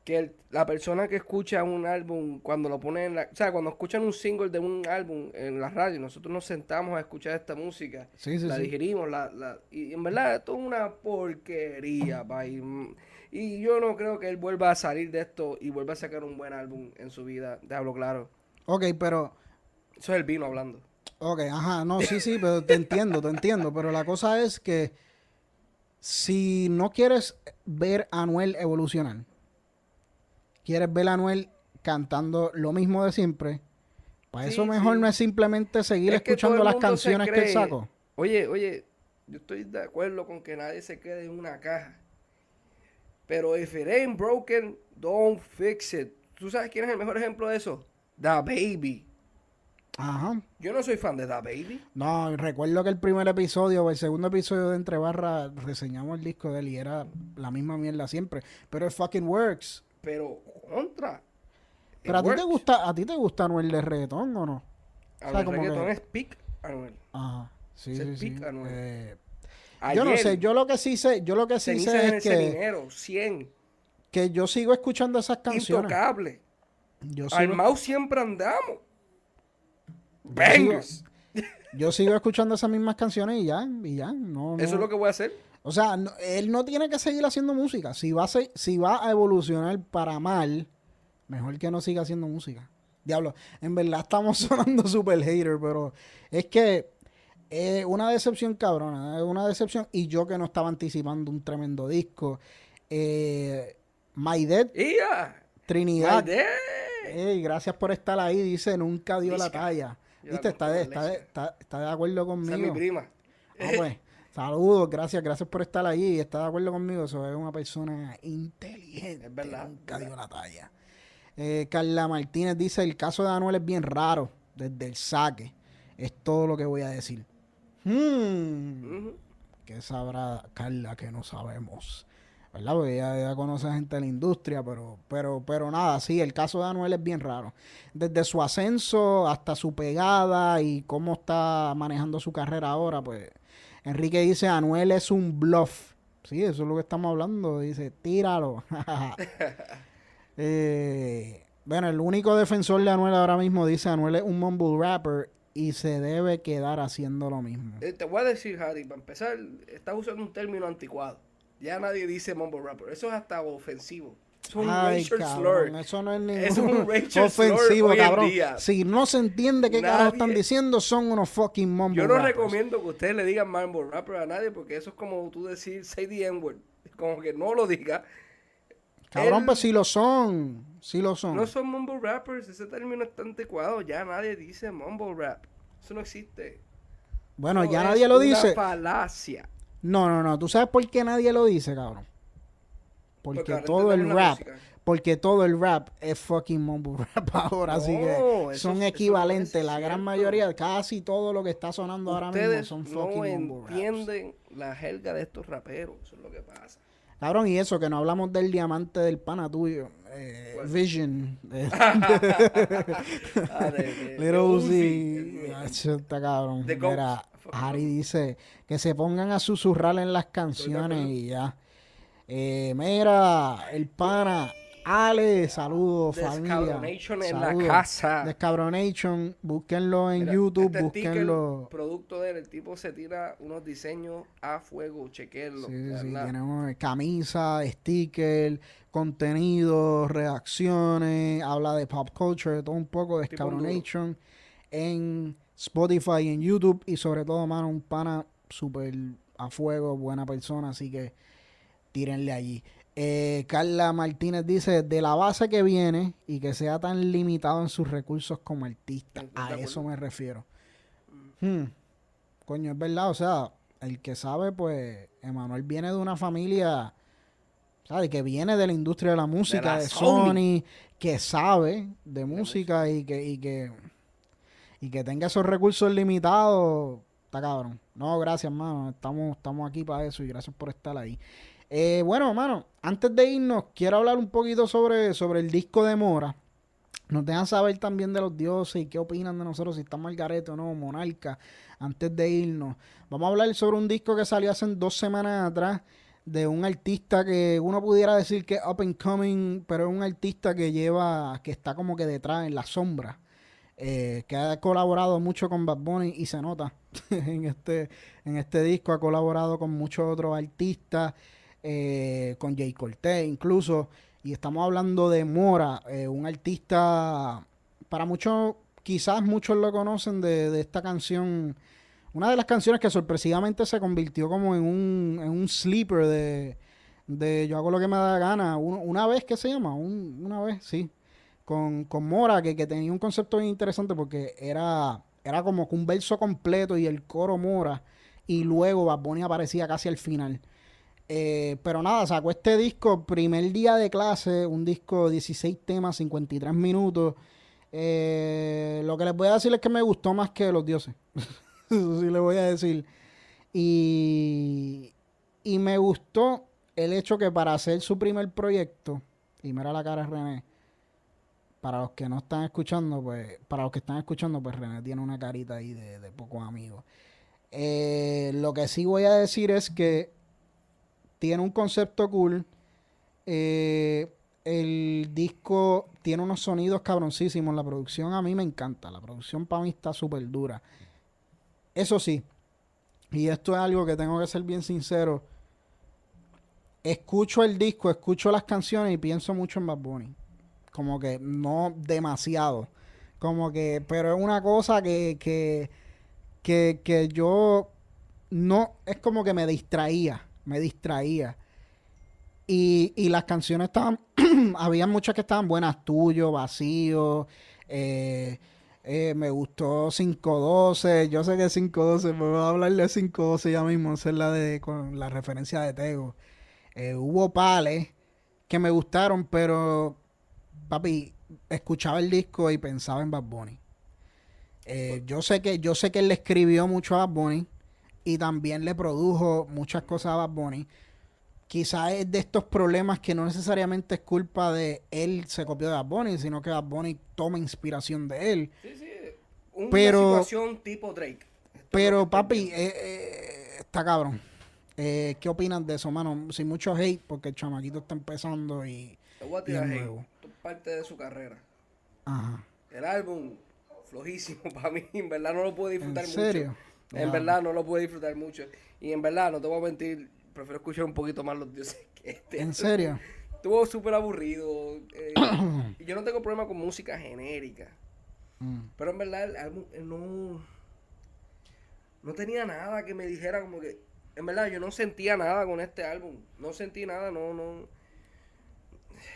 que la persona que escucha un álbum cuando lo pone en la, o sea, cuando escuchan un single de un álbum en la radio, nosotros nos sentamos a escuchar esta música, la digerimos, la, la, y en verdad esto es una porquería, bye. Y yo no creo que él vuelva a salir de esto y vuelva a sacar un buen álbum en su vida, te hablo claro.
Ok, pero...
Eso es el vino hablando.
Ok, ajá, no, sí, sí, pero te entiendo, te entiendo, pero la cosa es que si no quieres ver a Anuel evolucionar, quieres ver a Anuel cantando lo mismo de siempre, para eso mejor no es simplemente seguir escuchando las canciones que él sacó.
Oye, oye, yo estoy de acuerdo con que nadie se quede en una caja. Pero if it ain't broken, don't fix it. ¿Tú sabes quién es el mejor ejemplo de eso? The Baby.
Ajá.
Yo no soy fan de The Baby.
No, recuerdo que el primer episodio o el segundo episodio de Entre Barras reseñamos el disco de él y era la misma mierda siempre. Pero it fucking works.
Pero contra.
Pero a ti te gusta, a ti te gusta Anuel de reggaetón o no?
A o reggaetón es pick Anuel.
Ajá. Sí, sí, sí. Anuel. Eh, yo no sé, yo lo que sí sé, yo lo que sí sé es que
dinero, 100.
Que yo sigo escuchando esas canciones.
Intocable. Yo Al mouse siempre andamos. Vengas.
Yo, sigo escuchando esas mismas canciones y ya, y ya. No,
Eso es lo que voy a hacer.
O sea, él no tiene que seguir haciendo música. Si va, a si va a evolucionar para mal, mejor que no siga haciendo música. Diablo, en verdad estamos sonando super hater, pero es que es una decepción cabrona, una decepción. Y yo que no estaba anticipando un tremendo disco. Eh, My Dead. Trinidad. My gracias por estar ahí. Dice, nunca dio la talla. ¿Viste? Está de, está, está, de acuerdo conmigo.
Esa es mi prima.
Ah, pues, saludos, gracias, gracias por estar ahí. Está de acuerdo conmigo. Eso es una persona inteligente. Es verdad. Nunca dio la talla. Eh, Carla Martínez dice: el caso de Anuel es bien raro desde el saque. Es todo lo que voy a decir. Hmm. ¿Qué sabrá Carla que no sabemos? ¿Verdad? Porque ella, conoce gente de la industria, pero, pero, pero nada, sí, el caso de Anuel es bien raro. Desde su ascenso hasta su pegada y cómo está manejando su carrera ahora, pues Enrique dice, Anuel es un bluff. Sí, eso es lo que estamos hablando. Dice, tíralo. eh, Bueno, el único defensor de Anuel ahora mismo dice Anuel es un mumble rapper y se debe quedar haciendo lo mismo.
Eh, te voy a decir, Harry, para empezar, estás usando un término anticuado. Ya nadie dice mumble rapper. Eso es hasta ofensivo. Es un racial slur.
Eso no es ningún ofensivo, cabrón. Si no se entiende qué carajo están diciendo, son unos fucking mumble
Yo no recomiendo que ustedes le digan mumble rapper a nadie porque eso es como tú decir say the N-word. Como que no lo diga.
Cabrón, pues sí lo son. Sí lo son.
No son mumble rappers. Ese término está anticuado. Ya nadie dice mumble rap. Eso no existe.
Bueno, ya nadie lo dice.
falacia.
No, no, no. ¿Tú sabes por qué nadie lo dice, cabrón? Porque, todo el rap, porque todo el rap es fucking mumble rap ahora, así que son equivalentes. la gran mayoría, casi todo lo que está sonando ahora mismo son fucking
no entienden la jerga de estos raperos, eso es lo que pasa.
Cabrón, y eso, que no hablamos del diamante del pana tuyo. Eh, Vision. ah, Little Uzi. Está cabrón. Mira, Harry dice que se pongan a susurrar en las canciones y ya. Eh, mira, el pana. Ale, saludos, familia.
en la casa.
Descabronation, búsquenlo en YouTube, este búsquenlo.
producto de él, el tipo se tira unos diseños a fuego, chequenlo.
Sí, sí, tenemos camisa, sticker, contenido, reacciones, habla de pop culture, todo un poco de Descabronation en Spotify, en YouTube y sobre todo, mano, un pana súper a fuego, buena persona, así que tírenle allí. Eh, Carla Martínez dice, de la base que viene y que sea tan limitado en sus recursos como artista. A eso me refiero. Hmm. Coño, es verdad, o sea, el que sabe, pues, Emanuel viene de una familia, ¿sabes? Que viene de la industria de la música, de, Sony, que sabe de música y que, y que, y que tenga esos recursos limitados, está cabrón. No, gracias, hermano. Estamos, estamos aquí para eso y gracias por estar ahí. Eh, bueno, mano, antes de irnos, quiero hablar un poquito sobre, sobre el disco de Mora. Nos dejan saber también de los dioses y qué opinan de nosotros, si estamos al garete o no, Monarca, antes de irnos. Vamos a hablar sobre un disco que salió hace dos semanas atrás de un artista que uno pudiera decir que es up and coming, pero es un artista que lleva, que está como que detrás, en la sombra. Eh, que ha colaborado mucho con Bad Bunny y se nota en este, en este disco, ha colaborado con muchos otros artistas. Eh, con Jay Cortez incluso. Y estamos hablando de Mora, eh, un artista, para muchos, quizás muchos lo conocen de, esta canción. Una de las canciones que sorpresivamente se convirtió como en un, en un sleeper de, de Yo hago lo que me da gana. una vez, ¿qué se llama? una vez, sí. Con, con Mora, que, que, tenía un concepto bien interesante porque era, era como que un verso completo y el coro Mora. Y luego Bad Bunny aparecía casi al final. Eh, pero nada, sacó este disco, primer día de clase, un disco 16 temas, 53 minutos. Eh, lo que les voy a decir es que me gustó más que Los Dioses. Eso sí les voy a decir. Y, y me gustó el hecho que para hacer su primer proyecto, y mira la cara de René, para los que no están escuchando, pues, para los que están escuchando, pues René tiene una carita ahí de, pocos amigos. Eh, lo que sí voy a decir es que tiene un concepto cool. Eh, el disco tiene unos sonidos cabroncísimos. La producción a mí me encanta. La producción para mí está súper dura. Eso sí, y esto es algo que tengo que ser bien sincero. Escucho el disco, escucho las canciones y pienso mucho en Bad Bunny. Como que no demasiado. Como que, pero es una cosa que, que, que, que yo no, es como que me distraía me distraía. Y, y las canciones estaban, había muchas que estaban buenas, tuyo, vacío, eh, eh, me gustó 512, yo sé que 512, me voy a hablar de 512 ya mismo, es la de con la referencia de Tego. Eh, hubo pales que me gustaron, pero papi, escuchaba el disco y pensaba en Bad Bunny. yo sé que yo sé que él le escribió mucho a Bad Bunny y también le produjo muchas cosas a Bad Bunny. Quizás es de estos problemas que no necesariamente es culpa de él se copió de Bad Bunny, sino que Bad Bunny toma inspiración de él. Sí, sí.
Una situación tipo Drake.
pero, papi, eh, eh, está cabrón. Eh, ¿Qué opinas de eso, mano? Sin mucho hate, porque el chamaquito está empezando y.
Te voy a tirar hate. parte de su carrera. Ajá. El álbum, flojísimo para mí, en verdad no lo puedo disfrutar ¿En serio? En verdad no lo puedo disfrutar mucho. Y en verdad, no te voy a mentir, prefiero escuchar un poquito más los dioses que este.
¿En serio?
Estuvo súper aburrido. Eh, y yo no tengo problema con música genérica. Mm. Pero en verdad el álbum eh, no, no tenía nada que me dijera como que... En verdad yo no sentía nada con este álbum. No sentí nada, no, no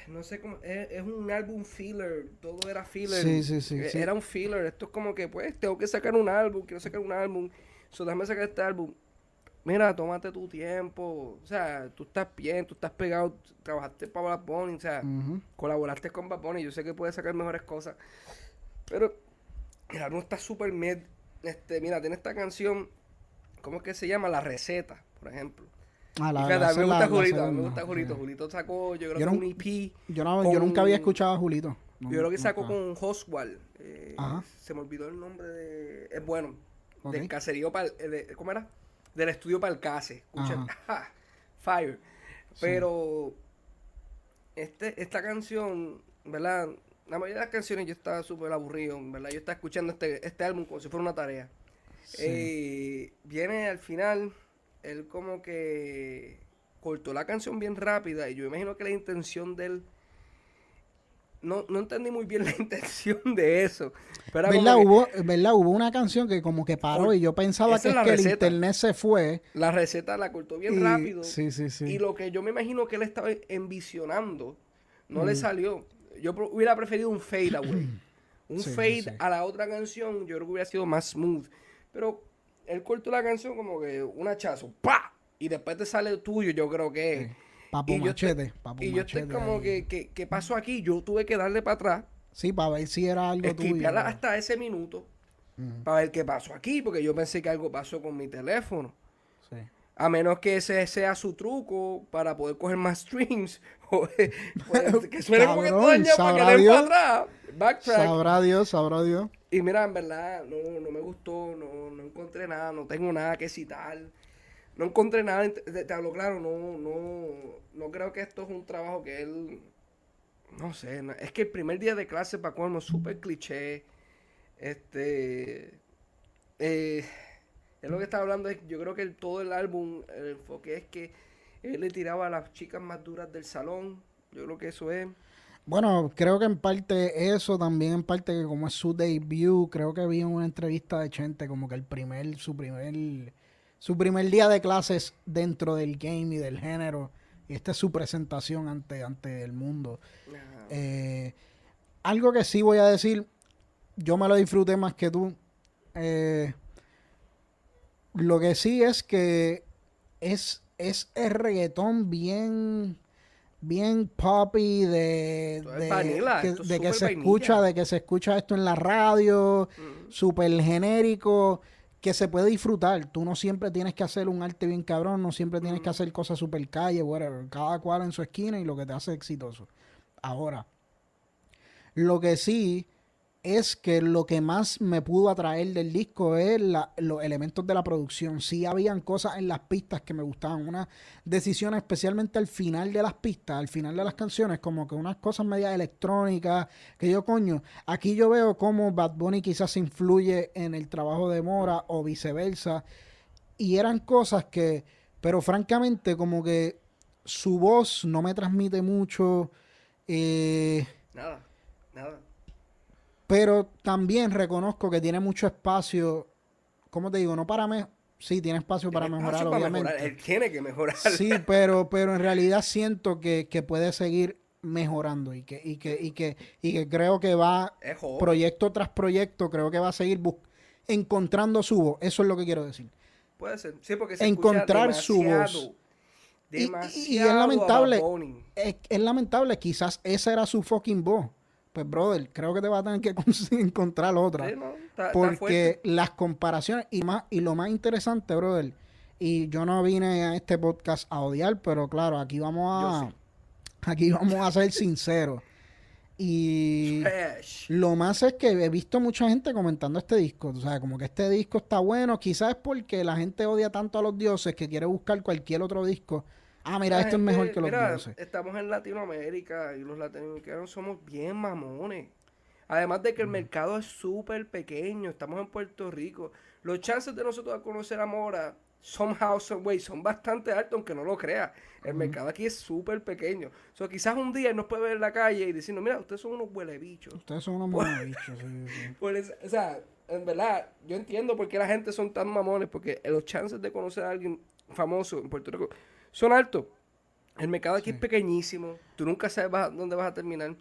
no sé cómo, es, un álbum filler, todo era filler. Sí, sí, sí, Era un filler, esto es como que, pues, tengo que sacar un álbum, quiero sacar un álbum, so déjame sacar este álbum. Mira, tómate tu tiempo, o sea, tú estás bien, tú estás pegado, trabajaste para Bad Bunny, o sea, colaboraste con Bad Bunny, yo sé que puedes sacar mejores cosas, pero el álbum está súper mid, este, mira, tiene esta canción, ¿cómo es que se llama? La Receta, por ejemplo. Ah, la, fíjate, me gusta Julito, me gusta Julito. Julito sacó, yo creo que un EP.
Yo, no, yo nunca había escuchado a Julito.
yo creo que sacó con Hoswald. Eh, se me olvidó el nombre de. Es bueno. Del caserío para. ¿Cómo era? Del estudio para el case. Escuchen. Fire. Pero. Este, esta canción, ¿verdad? La mayoría de las canciones yo estaba súper aburrido, ¿verdad? Yo estaba escuchando este, este álbum como si fuera una tarea. Eh, viene al final él como que cortó la canción bien rápida y yo imagino que la intención de él no, no entendí muy bien la intención de eso.
Pero ¿Verdad? Hubo, ¿Verdad? Hubo una canción que como que paró y yo pensaba que, el internet se fue.
La receta la cortó bien rápido. Sí, sí, sí. Y lo que yo me imagino que él estaba envisionando no le salió. Yo hubiera preferido un fade away. un fade a la otra canción, yo creo que hubiera sido más smooth. Pero él cortó la canción como que un hachazo, ¡pa! Y después te sale tuyo, yo creo que
Papo y machete,
y yo estoy como que, ¿qué pasó aquí? Yo tuve que darle para atrás.
Sí, para ver si era algo tuyo.
hasta ese minuto. Para ver qué pasó aquí, porque yo pensé que algo pasó con mi teléfono. Sí. A menos que ese sea su truco para poder coger más streams. Pues, que suene como que para que para atrás.
Backtrack. Sabrá Dios, sabrá Dios.
Y mira, en verdad, no, no me gustó, no, no encontré nada, no tengo nada que citar. No encontré nada, te, hablo claro, no, no, no creo que esto es un trabajo que él, no sé, es que el primer día de clase para colmo súper cliché, este, eh, es lo que estaba hablando, yo creo que todo el álbum, el enfoque es que él le tiraba a las chicas más duras del salón, yo creo que eso es.
Bueno, creo que en parte eso, también en parte que como es su debut, creo que vi en una entrevista de Chente como que el primer, su primer, su primer día de clases dentro del game y del género. Y esta es su presentación ante, ante el mundo. Eh, algo que sí voy a decir, yo me lo disfruté más que tú. Eh, lo que sí es que es, es el reggaetón bien bien poppy de, de, que, se escucha de que se escucha esto en la radio súper genérico que se puede disfrutar. Tú no siempre tienes que hacer un arte bien cabrón no siempre tienes que hacer cosas super calle whatever. Cada cual en su esquina y lo que te hace exitoso. Ahora lo que sí es que lo que más me pudo atraer del disco es los elementos de la producción. Sí habían cosas en las pistas que me gustaban, una decisión especialmente al final de las pistas, al final de las canciones, como que unas cosas medias electrónicas, que yo coño, aquí yo veo cómo Bad Bunny quizás influye en el trabajo de Mora o viceversa, y eran cosas que, pero francamente como que su voz no me transmite mucho.
Eh, nada, nada.
Pero también reconozco que tiene mucho espacio, ¿cómo te digo? No para mí, sí, tiene espacio para mejorar, obviamente.
Él tiene que mejorar.
Sí, pero, pero en realidad siento que, puede seguir mejorando y que, y que, y que, y que creo que va proyecto tras proyecto, creo que va a seguir encontrando su voz. Eso es lo que quiero decir.
Puede ser, sí, porque se
encontrar su voz. Y, y, es lamentable, es, es, lamentable, quizás esa era su fucking voz pues brother, creo que te va a tener que encontrar otra. porque las comparaciones y más y lo más interesante, brother, y yo no vine a este podcast a odiar, pero claro, aquí vamos a aquí vamos a ser sinceros. Y lo más es que he visto mucha gente comentando este disco. O sea, como que este disco está bueno. Quizás es porque la gente odia tanto a los dioses que quiere buscar cualquier otro disco Ah, mira, esto es mejor que los mira,
Estamos en Latinoamérica y los latinoamericanos somos bien mamones. Además de que el mercado es súper pequeño, estamos en Puerto Rico. Los chances de nosotros conocer a Mora, somehow, some way, son bastante altos, aunque no lo crea. El mercado aquí es súper pequeño. O sea, quizás un día nos puede ver en la calle y decirnos, mira, ustedes son unos huele bichos.
Ustedes son unos huele bichos, sí,
pues, o sea, en verdad, yo entiendo por qué la gente son tan mamones, porque los chances de conocer a alguien famoso en Puerto Rico son altos. El mercado aquí es pequeñísimo, tú nunca sabes dónde vas a terminar.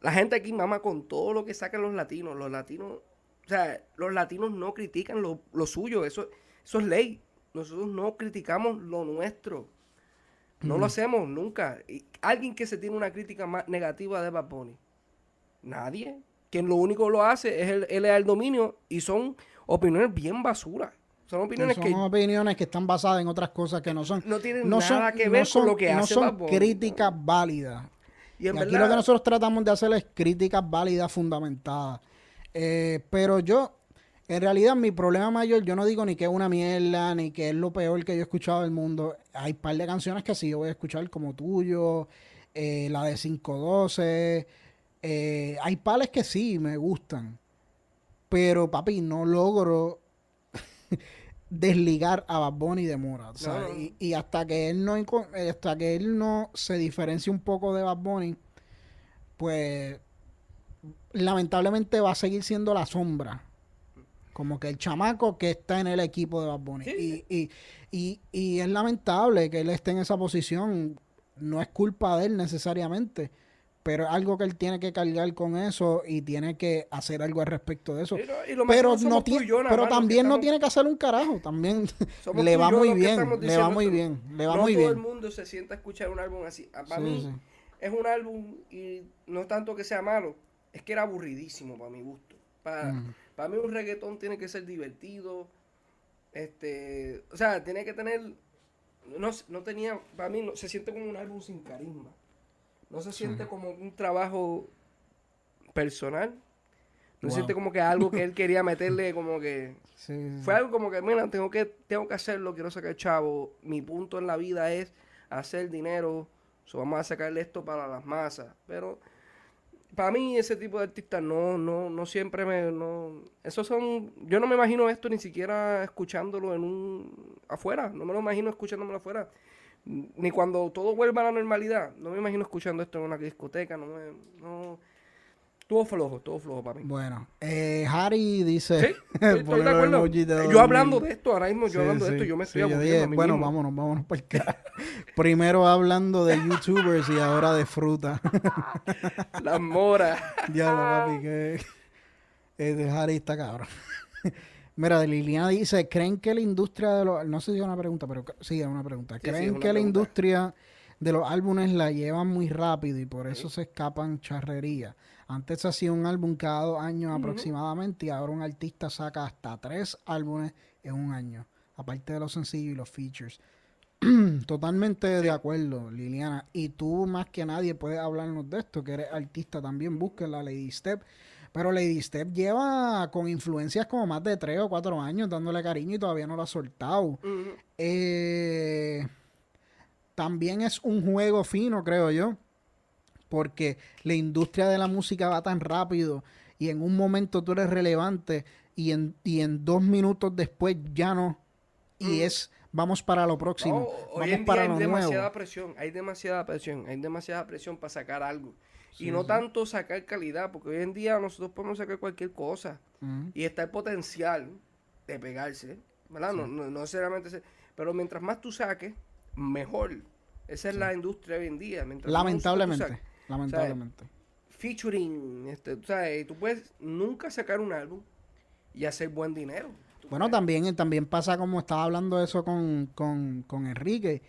La gente aquí mama con todo lo que sacan los latinos. Los latinos, o sea, los latinos no critican lo, suyo, eso, eso es ley. Nosotros no criticamos lo nuestro. No lo hacemos nunca. alguien que se tiene una crítica más negativa de Bad Bunny. Nadie. Quien lo único lo hace es el, él el dominio y son opiniones bien basura. Son opiniones
son opiniones que están basadas en otras cosas que no son.
No tienen nada que ver con lo que hace
No son críticas válidas. Y, aquí lo que nosotros tratamos de hacer es críticas válidas, fundamentadas. Eh, pero yo, en realidad, mi problema mayor, yo no digo ni que es una mierda, ni que es lo peor que yo he escuchado del mundo. Hay un par de canciones que sí yo voy a escuchar, como tuyo, eh, la de 512. Eh, hay pales que sí me gustan. Pero, papi, no logro desligar a Bad Bunny de Mora. Y, hasta que él no hasta que él no se diferencie un poco de Bad Bunny, pues lamentablemente va a seguir siendo la sombra. Como que el chamaco que está en el equipo de Bad Bunny. Y, y, y es lamentable que él esté en esa posición. No es culpa de él necesariamente pero es algo que él tiene que cargar con eso y tiene que hacer algo al respecto de eso. pero no tiene, pero también no tiene que hacer un carajo, también le va muy bien, le va muy bien, le va muy bien.
todo el mundo se sienta a escuchar un álbum así. Ah, para mí es un álbum y no tanto que sea malo, es que era aburridísimo para mi gusto. Para, mm. para mí un reggaetón tiene que ser divertido, este, o sea, tiene que tener no, no tenía, para mí no, se siente como un álbum sin carisma. No se siente como un trabajo personal. No se siente como que algo que él quería meterle como que... Fue algo como que, mira, tengo que, tengo que hacerlo, quiero sacar chavo. Mi punto en la vida es hacer dinero. So, vamos a sacarle esto para las masas. Pero para mí ese tipo de artistas no, no, no siempre me... No, esos son... Yo no me imagino esto ni siquiera escuchándolo en un... afuera. No me lo imagino escuchándomelo afuera ni cuando todo vuelva a la normalidad. No me imagino escuchando esto en una discoteca, no me, no, Estuvo flojo, todo flojo para mí.
Bueno, eh, Harry dice.
estoy de acuerdo. yo hablando de esto, ahora mismo yo hablando de esto, yo me estoy aburriendo.
bueno, vámonos, vámonos para el Primero hablando de YouTubers y ahora de fruta.
Las moras.
ya lo papi, que. Este Harry está cabrón. Mira, Liliana dice, ¿creen que la industria de los... No sé si es una pregunta, pero sí es una pregunta. ¿Creen que la industria de los álbumes la llevan muy rápido y por eso se escapan charrerías? Antes se hacía un álbum cada dos años aproximadamente y ahora un artista saca hasta tres álbumes en un año, aparte de los sencillos y los features. Totalmente de acuerdo, Liliana. Y tú más que nadie puedes hablarnos de esto, que eres artista también. Busca la Lady Step pero Lady Step lleva con influencias como más de tres o cuatro años dándole cariño y todavía no lo ha soltado. Eh, también es un juego fino, creo yo. Porque la industria de la música va tan rápido y en un momento tú eres relevante y en, y en dos minutos después ya no. Y es, vamos para lo próximo. vamos para
hay demasiada presión, hay demasiada presión, hay demasiada presión para sacar algo y no tanto sacar calidad, porque hoy en día nosotros podemos sacar cualquier cosa y está el potencial de pegarse, ¿verdad? No, no, necesariamente, pero mientras más tú saques, mejor. Esa es la industria hoy en día.
lamentablemente, lamentablemente.
featuring, este, tú puedes nunca sacar un álbum y hacer buen dinero.
Bueno, también, también pasa como estaba hablando eso con, con, con Enrique,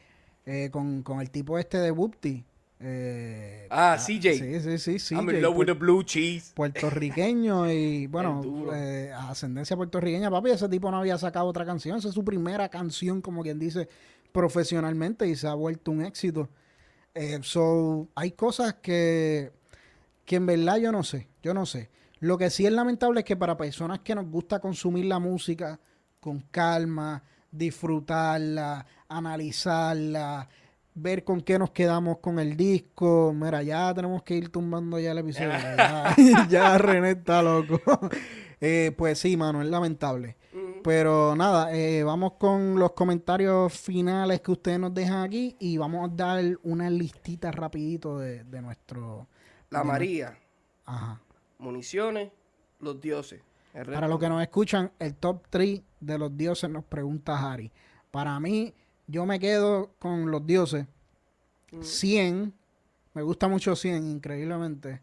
eh, con, con el tipo este de Whoopty
eh, ah, CJ.
Sí, sí, sí. sí
I'm in love with the blue cheese.
Puertorriqueño y, bueno, eh, ascendencia puertorriqueña. Papi, ese tipo no había sacado otra canción. Esa es su primera canción, como quien dice, profesionalmente y se ha vuelto un éxito. Eh, so, hay cosas que, que en verdad yo no sé. Yo no sé. Lo que sí es lamentable es que para personas que nos gusta consumir la música con calma, disfrutarla, analizarla, ver con qué nos quedamos con el disco. Mira, ya tenemos que ir tumbando ya el episodio. ya, René está loco. Eh, pues sí, mano, es lamentable. Pero nada, eh, vamos con los comentarios finales que ustedes nos dejan aquí y vamos a dar una listita rapidito de, nuestro...
La María. Ajá. Municiones, los dioses.
Para los que nos escuchan, el top 3 de los dioses nos pregunta Harry. Para mí, yo me quedo con los dioses. 100. Me gusta mucho 100, increíblemente.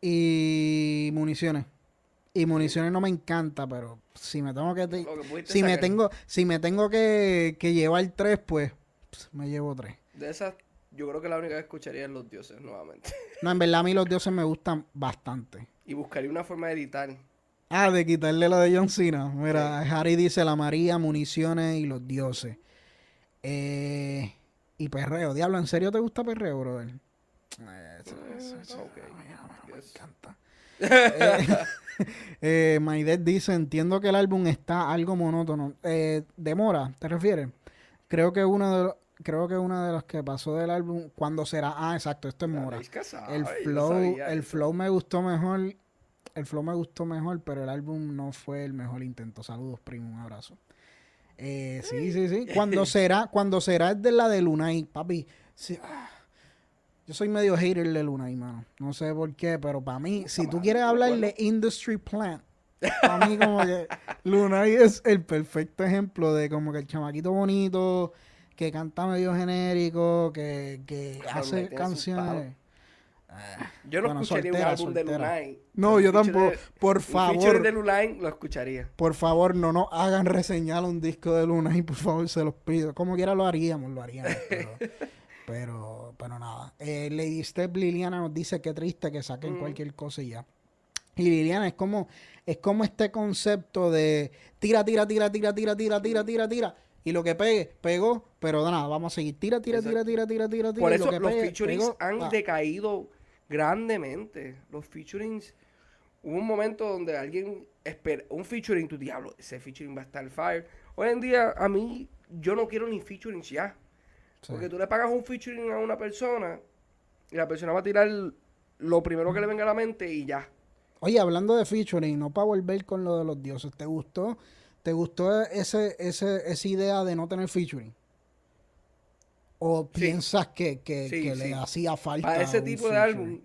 Y municiones. Y municiones no me encanta, pero si me tengo que, si me tengo si me tengo que, llevar tres, pues, me llevo tres.
De esas, yo creo que la única que escucharía es los dioses nuevamente.
No, en verdad a mí los dioses me gustan bastante.
Y buscaría una forma de editar.
Ah, de quitarle lo de John Cena. Mira, Harry dice la María, municiones y los dioses. Eh, y perreo. Diablo, ¿en serio te gusta perreo, brother? Eso, eso, Me encanta. eh, eh dice, entiendo que el álbum está algo monótono. Eh, ¿Demora? ¿Te refieres? Creo que uno de los, creo que una de los que pasó del álbum, cuando será? Ah, exacto, esto es Mora. El flow, el flow me gustó mejor. El flow me gustó mejor, pero el álbum no fue el mejor intento. Saludos, primo, un abrazo. Eh, sí, sí, sí. Cuando será, cuando será es de la de Lunay, papi. Sí, ah. Yo soy medio hater de Luna, mano. No sé por qué, pero para mí, si tú quieres hablar de industry plant, para mí como que Luna es el perfecto ejemplo de como que el chamaquito bonito, que canta medio genérico, que, que hace canciones.
Ah, yo no escucharía un álbum de Lunay.
No, yo tampoco. por favor.
Un de lo escucharía.
Por favor, no nos hagan reseñar un disco de Lunay, por favor, se los pido. Como quiera lo haríamos, lo haríamos. Pero, pero, pero nada. Eh, Lady Step Liliana nos dice que triste que saquen mm. cualquier cosa y ya. Y Liliana es como, es como este concepto de tira, tira, tira, tira, tira, tira, tira, tira, tira. Y lo que pegue, pegó, pero nada, vamos a seguir. Tira, tira, tira, tira, tira, tira, tira.
Por eso los featurings han decaído grandemente. Los featurings. Hubo un momento donde alguien espera un featuring, tu diablo, ese featuring va a estar fire. Hoy en día, a mí, yo no quiero ni featurings ya. Porque tú le pagas un featuring a una persona y la persona va a tirar lo primero que le venga a la mente y ya.
Oye, hablando de featuring, no para volver con lo de los dioses, ¿te gustó? ¿Te gustó ese, ese, esa idea de no tener featuring? ¿O piensas que, le hacía falta?
Para ese tipo de álbum,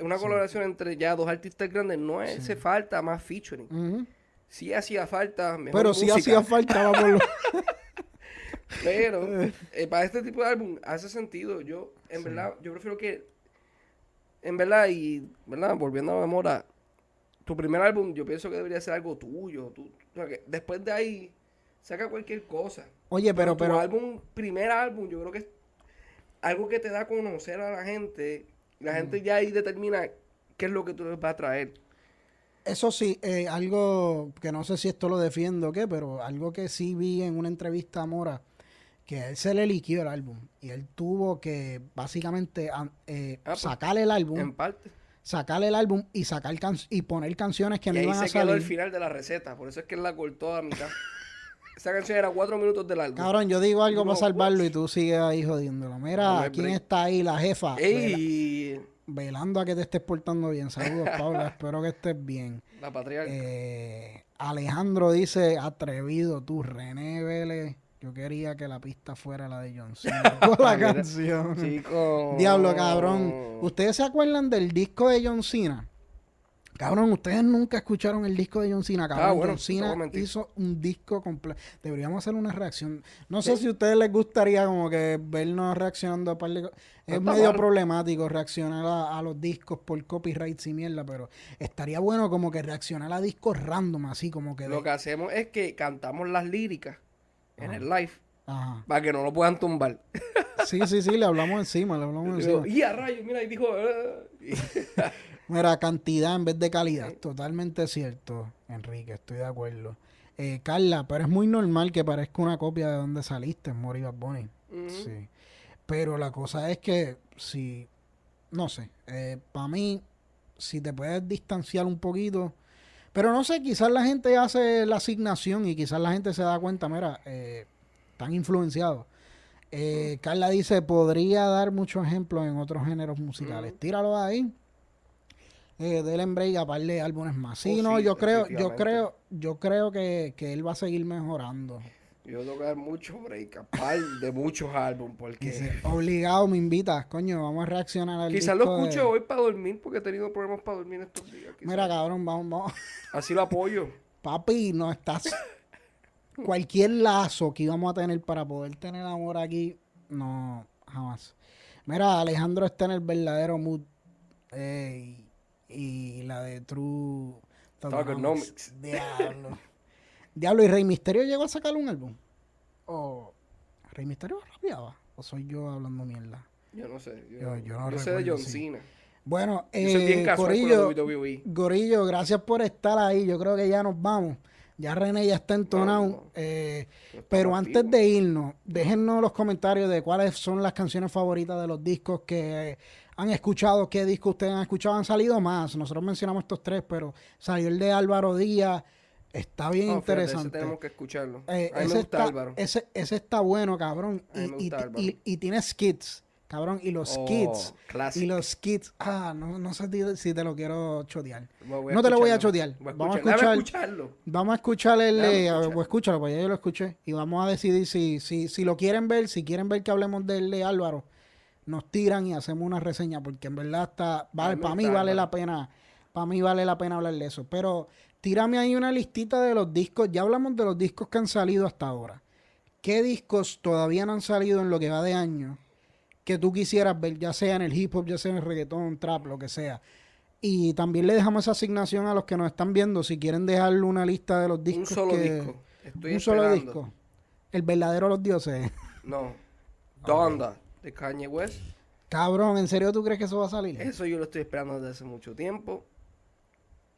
una colaboración entre ya dos artistas grandes, no hace falta más featuring. Sí hacía falta mejor
Pero sí hacía falta, vamos.
Pero eh, para este tipo de álbum hace sentido. Yo, en verdad, yo prefiero que, en verdad, y, ¿verdad? Volviendo a la memoria, tu primer álbum yo pienso que debería ser algo tuyo. después de ahí, saca cualquier cosa.
Oye, pero, pero...
Tu álbum, primer álbum, yo creo que es algo que te da a conocer a la gente. La gente ya ahí determina qué es lo que tú les vas a traer.
Eso sí, eh, algo que no sé si esto lo defiendo o qué, pero algo que sí vi en una entrevista a Mora que él se le liquidó el álbum y él tuvo que básicamente eh, ah, pues, sacar el álbum.
En parte.
Sacar el álbum y sacar y poner canciones que no iban a salir.
Quedó el final de la receta, por eso es que él la cortó a mitad. Esa canción era cuatro minutos del álbum.
Cabrón, yo digo algo para salvarlo y tú sigues ahí jodiéndolo. Mira, ¿quién está ahí? La jefa.
Ey.
velando a que te estés portando bien. Saludos, Paula. Espero que estés bien.
La patriarca.
Eh, Alejandro dice, atrevido tú, René Vélez. Yo quería que la pista fuera la de John Cena. la canción. Diablo, cabrón. ¿Ustedes se acuerdan del disco de John Cena? Cabrón, ustedes nunca escucharon el disco de John Cena. Cabrón, ah, John Cena hizo un disco completo. Deberíamos hacer una reacción. No sé si a ustedes les gustaría como que vernos reaccionando a par de Es medio problemático reaccionar a, los discos por copyrights y mierda, pero estaría bueno como que reaccionar a discos random, así como que...
Lo que hacemos es que cantamos las líricas en el live. Para que no lo puedan tumbar.
Sí, sí, sí, le hablamos encima, le hablamos encima.
Y a rayos, mira, y dijo.
Ah". mira, cantidad en vez de calidad. Totalmente cierto, Enrique, estoy de acuerdo. Eh, Carla, pero es muy normal que parezca una copia de donde saliste, Mori Bonnie. Sí. Pero la cosa es que si, no sé, eh, para mí, si te puedes distanciar un poquito, pero no sé, quizás la gente hace la asignación y quizás la gente se da cuenta, mira, eh, están influenciados. Eh, Carla dice, podría dar muchos ejemplos en otros géneros musicales. Tíralo ahí. Eh, del break a par de álbumes más. Sí, oh, no, yo creo, yo creo, yo creo que, que él va a seguir mejorando.
Yo tengo que dar mucho break, a par de muchos álbumes, porque...
obligado, me invitas, coño, vamos a reaccionar al
Quizás lo escuche hoy para dormir, porque he tenido problemas para dormir estos días.
Mira, cabrón, vamos, vamos.
Así lo apoyo.
Papi, no estás... Cualquier lazo que íbamos a tener para poder tener amor aquí, no, jamás. Mira, Alejandro está en el verdadero mood. Y la de True...
Talkonomics.
Diablo. Diablo, ¿y Rey Misterio llegó a sacar un álbum? ¿O Rey Misterio rapeaba? ¿O soy yo hablando mierda?
Yo no sé. Yo, no sé de John Cena.
Bueno, eh, Gorillo, Gorillo, gracias por estar ahí. Yo creo que ya nos vamos. Ya René ya está entonado. Eh, pero antes de irnos, déjennos los comentarios de cuáles son las canciones favoritas de los discos que han escuchado, qué discos ustedes han escuchado. Han salido más. Nosotros mencionamos estos tres, pero salió el de Álvaro Díaz. Está bien interesante. ese
tenemos que escucharlo.
Eh, ese, está, ese, ese, está bueno, cabrón. Y, y, y, tiene skits, cabrón. Y los oh, skits. Y los skits. Ah, no, no sé si te lo quiero chotear. No te lo voy a chotear. vamos a escuchar, escucharlo. Vamos a escuchar el. Eh, escúchalo, pues ya yo lo escuché. Y vamos a decidir si, si, si lo quieren ver, si quieren ver que hablemos del de Álvaro, nos tiran y hacemos una reseña. Porque en verdad está. Vale, para mí vale la pena. Para mí vale la pena hablar de eso. Pero tírame ahí una listita de los discos. Ya hablamos de los discos que han salido hasta ahora. ¿Qué discos todavía no han salido en lo que va de año que tú quisieras ver, ya sea en el hip hop, ya sea en el reggaetón, trap, lo que sea? Y también le dejamos esa asignación a los que nos están viendo, si quieren dejarle una lista de los discos.
Un solo disco.
un solo disco. El verdadero Los Dioses.
No. Donda, de Kanye West.
Cabrón, ¿en serio tú crees que eso va a salir?
Eso yo lo estoy esperando desde hace mucho tiempo.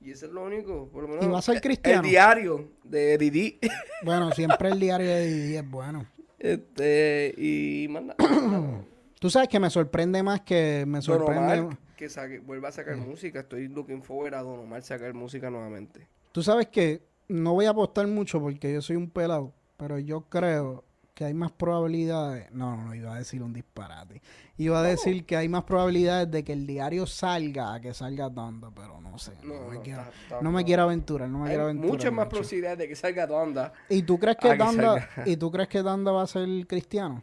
Y eso es lo único, por lo menos.
¿Y va a ser cristiano?
El diario de Didi.
Bueno, siempre el diario de Didi es bueno.
Este, y manda.
Tú sabes que me sorprende más que me sorprende.
que saque, vuelva a sacar música. Estoy looking forward a Don Omar sacar música nuevamente.
Tú sabes que no voy a apostar mucho porque yo soy un pelado, pero yo creo que hay más probabilidades. No, no, iba a decir un disparate. Iba a decir que hay más probabilidades de que el diario salga a que salga Donda, pero no sé. No, me, quiero, no me quiero aventurar, no me quiero aventurar.
Muchas más probabilidades de que salga Donda.
¿Y tú crees que Donda, ¿y tú crees que Donda va a ser cristiano?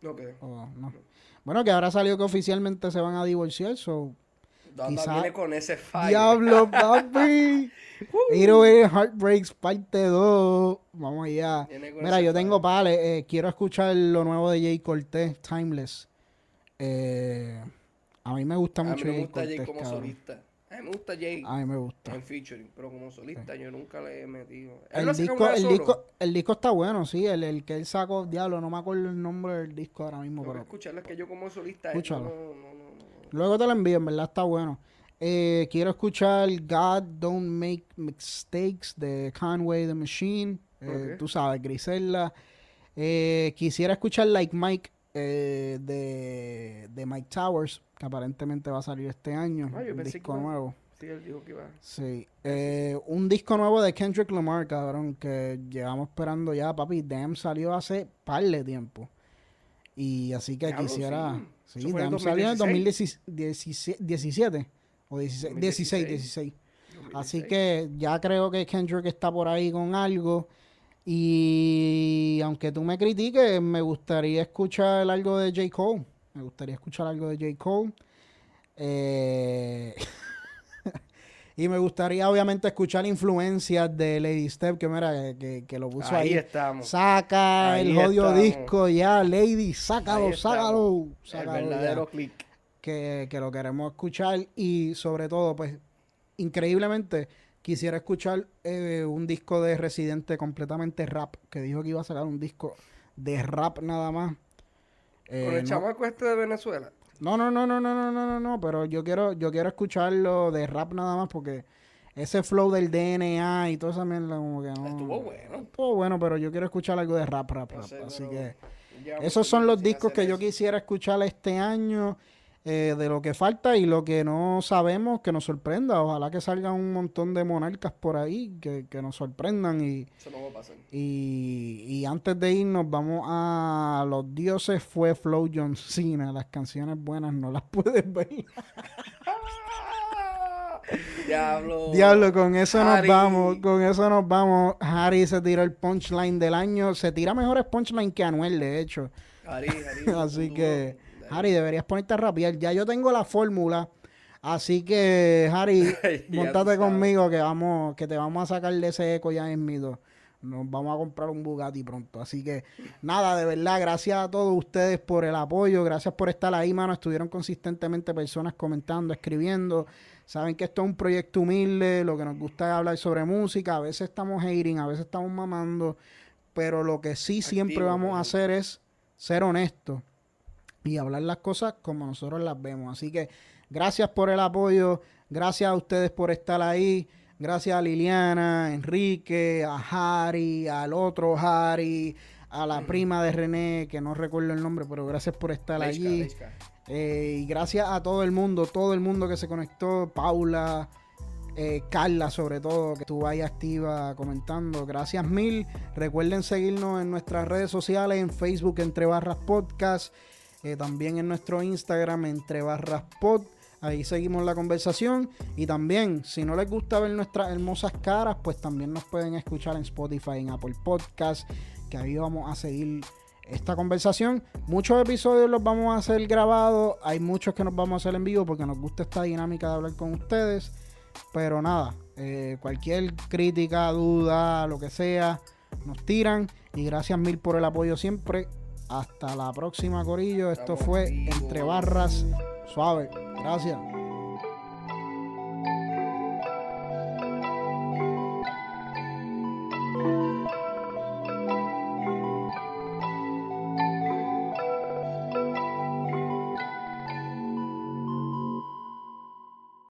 No creo.
no. Bueno, que ahora salió que oficialmente se van a divorciar, so
Donda viene con ese fire.
Diablo, papi. Hero Heartbreaks parte 2. Vamos allá. Mira, yo tengo pales. Eh, quiero escuchar lo nuevo de Jay Cortez, Timeless. Eh, a mí me gusta mucho.
A mí me gusta Jay, como solista. A mí me gusta Jay.
A mí me gusta.
En featuring, pero como solista yo nunca le he metido.
El disco, el, disco, el disco está bueno, sí. El, el, que él sacó, diablo, no me acuerdo el nombre del disco ahora mismo.
pero escucharlo, es que yo como solista.
Escúchalo. No, no, no, Luego te lo envío, en verdad está bueno. Eh, quiero escuchar God Don't Make Mistakes de Conway the Machine. Eh, tú sabes, Grisella. Eh, quisiera escuchar Like Mike de, de, Mike Towers, que aparentemente va a salir este año.
Ah, un disco nuevo. Sí, él dijo que iba.
Sí. un disco nuevo de Kendrick Lamar, cabrón, que llevamos esperando ya, papi. Damn salió hace par de tiempo. Y así que quisiera. Sí, salió en 2017 o 16, 16, 16. Así que ya creo que Kendrick está por ahí con algo. Y aunque tú me critiques, me gustaría escuchar algo de J. Cole. Me gustaría escuchar algo de J. Cole. Eh, y me gustaría obviamente escuchar influencias de Lady Step, que mira, que, que lo puso ahí.
Ahí estamos.
Saca el odio disco ya, Lady, sácalo, sácalo. sácalo.
El verdadero click.
Que, que, lo queremos escuchar y sobre todo, pues, increíblemente, quisiera escuchar eh, un disco de Residente completamente rap, que dijo que iba a sacar un disco de rap nada más.
Eh, Con el chamaco este de Venezuela.
No, no, no, no, no, no, no, no, no, pero yo quiero, yo quiero escucharlo de rap nada más porque ese flow del DNA y toda esa mierda como que no.
Estuvo bueno.
Estuvo bueno, pero yo quiero escuchar algo de rap, rap, rap. así que esos son los discos que yo quisiera escuchar este año. Eh, de lo que falta y lo que no sabemos que nos sorprenda. Ojalá que salgan un montón de monarcas por ahí que, nos sorprendan. Y,
Eso no va a pasar.
Y, y, antes de irnos, vamos a Los Dioses fue Flow John Cena. Las canciones buenas no las puedes ver.
Diablo.
Diablo, con eso nos vamos. Con eso nos vamos. Harry se tiró el punchline del año. Se tira mejores punchline que Anuel, de hecho.
Harry, Harry,
Así que. Harry, deberías ponerte a rapear. Ya yo tengo la fórmula. Así que, Harry, montate conmigo que vamos, que te vamos a sacar de ese eco ya en dos. Nos vamos a comprar un Bugatti pronto. Así que, nada, de verdad, gracias a todos ustedes por el apoyo. Gracias por estar ahí, mano. Estuvieron consistentemente personas comentando, escribiendo. Saben que esto es un proyecto humilde. Lo que nos gusta es hablar sobre música. A veces estamos hating, a veces estamos mamando. Pero lo que sí siempre vamos a hacer es ser honestos y hablar las cosas como nosotros las vemos. Así que gracias por el apoyo, gracias a ustedes por estar ahí, gracias a Liliana, Enrique, a Harry, al otro Harry, a la prima de René, que no recuerdo el nombre, pero gracias por estar allí. Eh, y gracias a todo el mundo, todo el mundo que se conectó, Paula, eh, Carla sobre todo, que estuvo ahí activa comentando. Gracias mil. Recuerden seguirnos en nuestras redes sociales, en Facebook entre barras podcast eh, también en nuestro Instagram, entre barras pod. Ahí seguimos la conversación. Y también, si no les gusta ver nuestras hermosas caras, pues también nos pueden escuchar en Spotify, en Apple Podcast, que ahí vamos a seguir esta conversación. Muchos episodios los vamos a hacer grabados. Hay muchos que nos vamos a hacer en vivo porque nos gusta esta dinámica de hablar con ustedes. Pero nada, eh, cualquier crítica, duda, lo que sea, nos tiran. Y gracias mil por el apoyo siempre. Hasta la próxima, Corillo. Esto fue Entre Barras Suave. Gracias.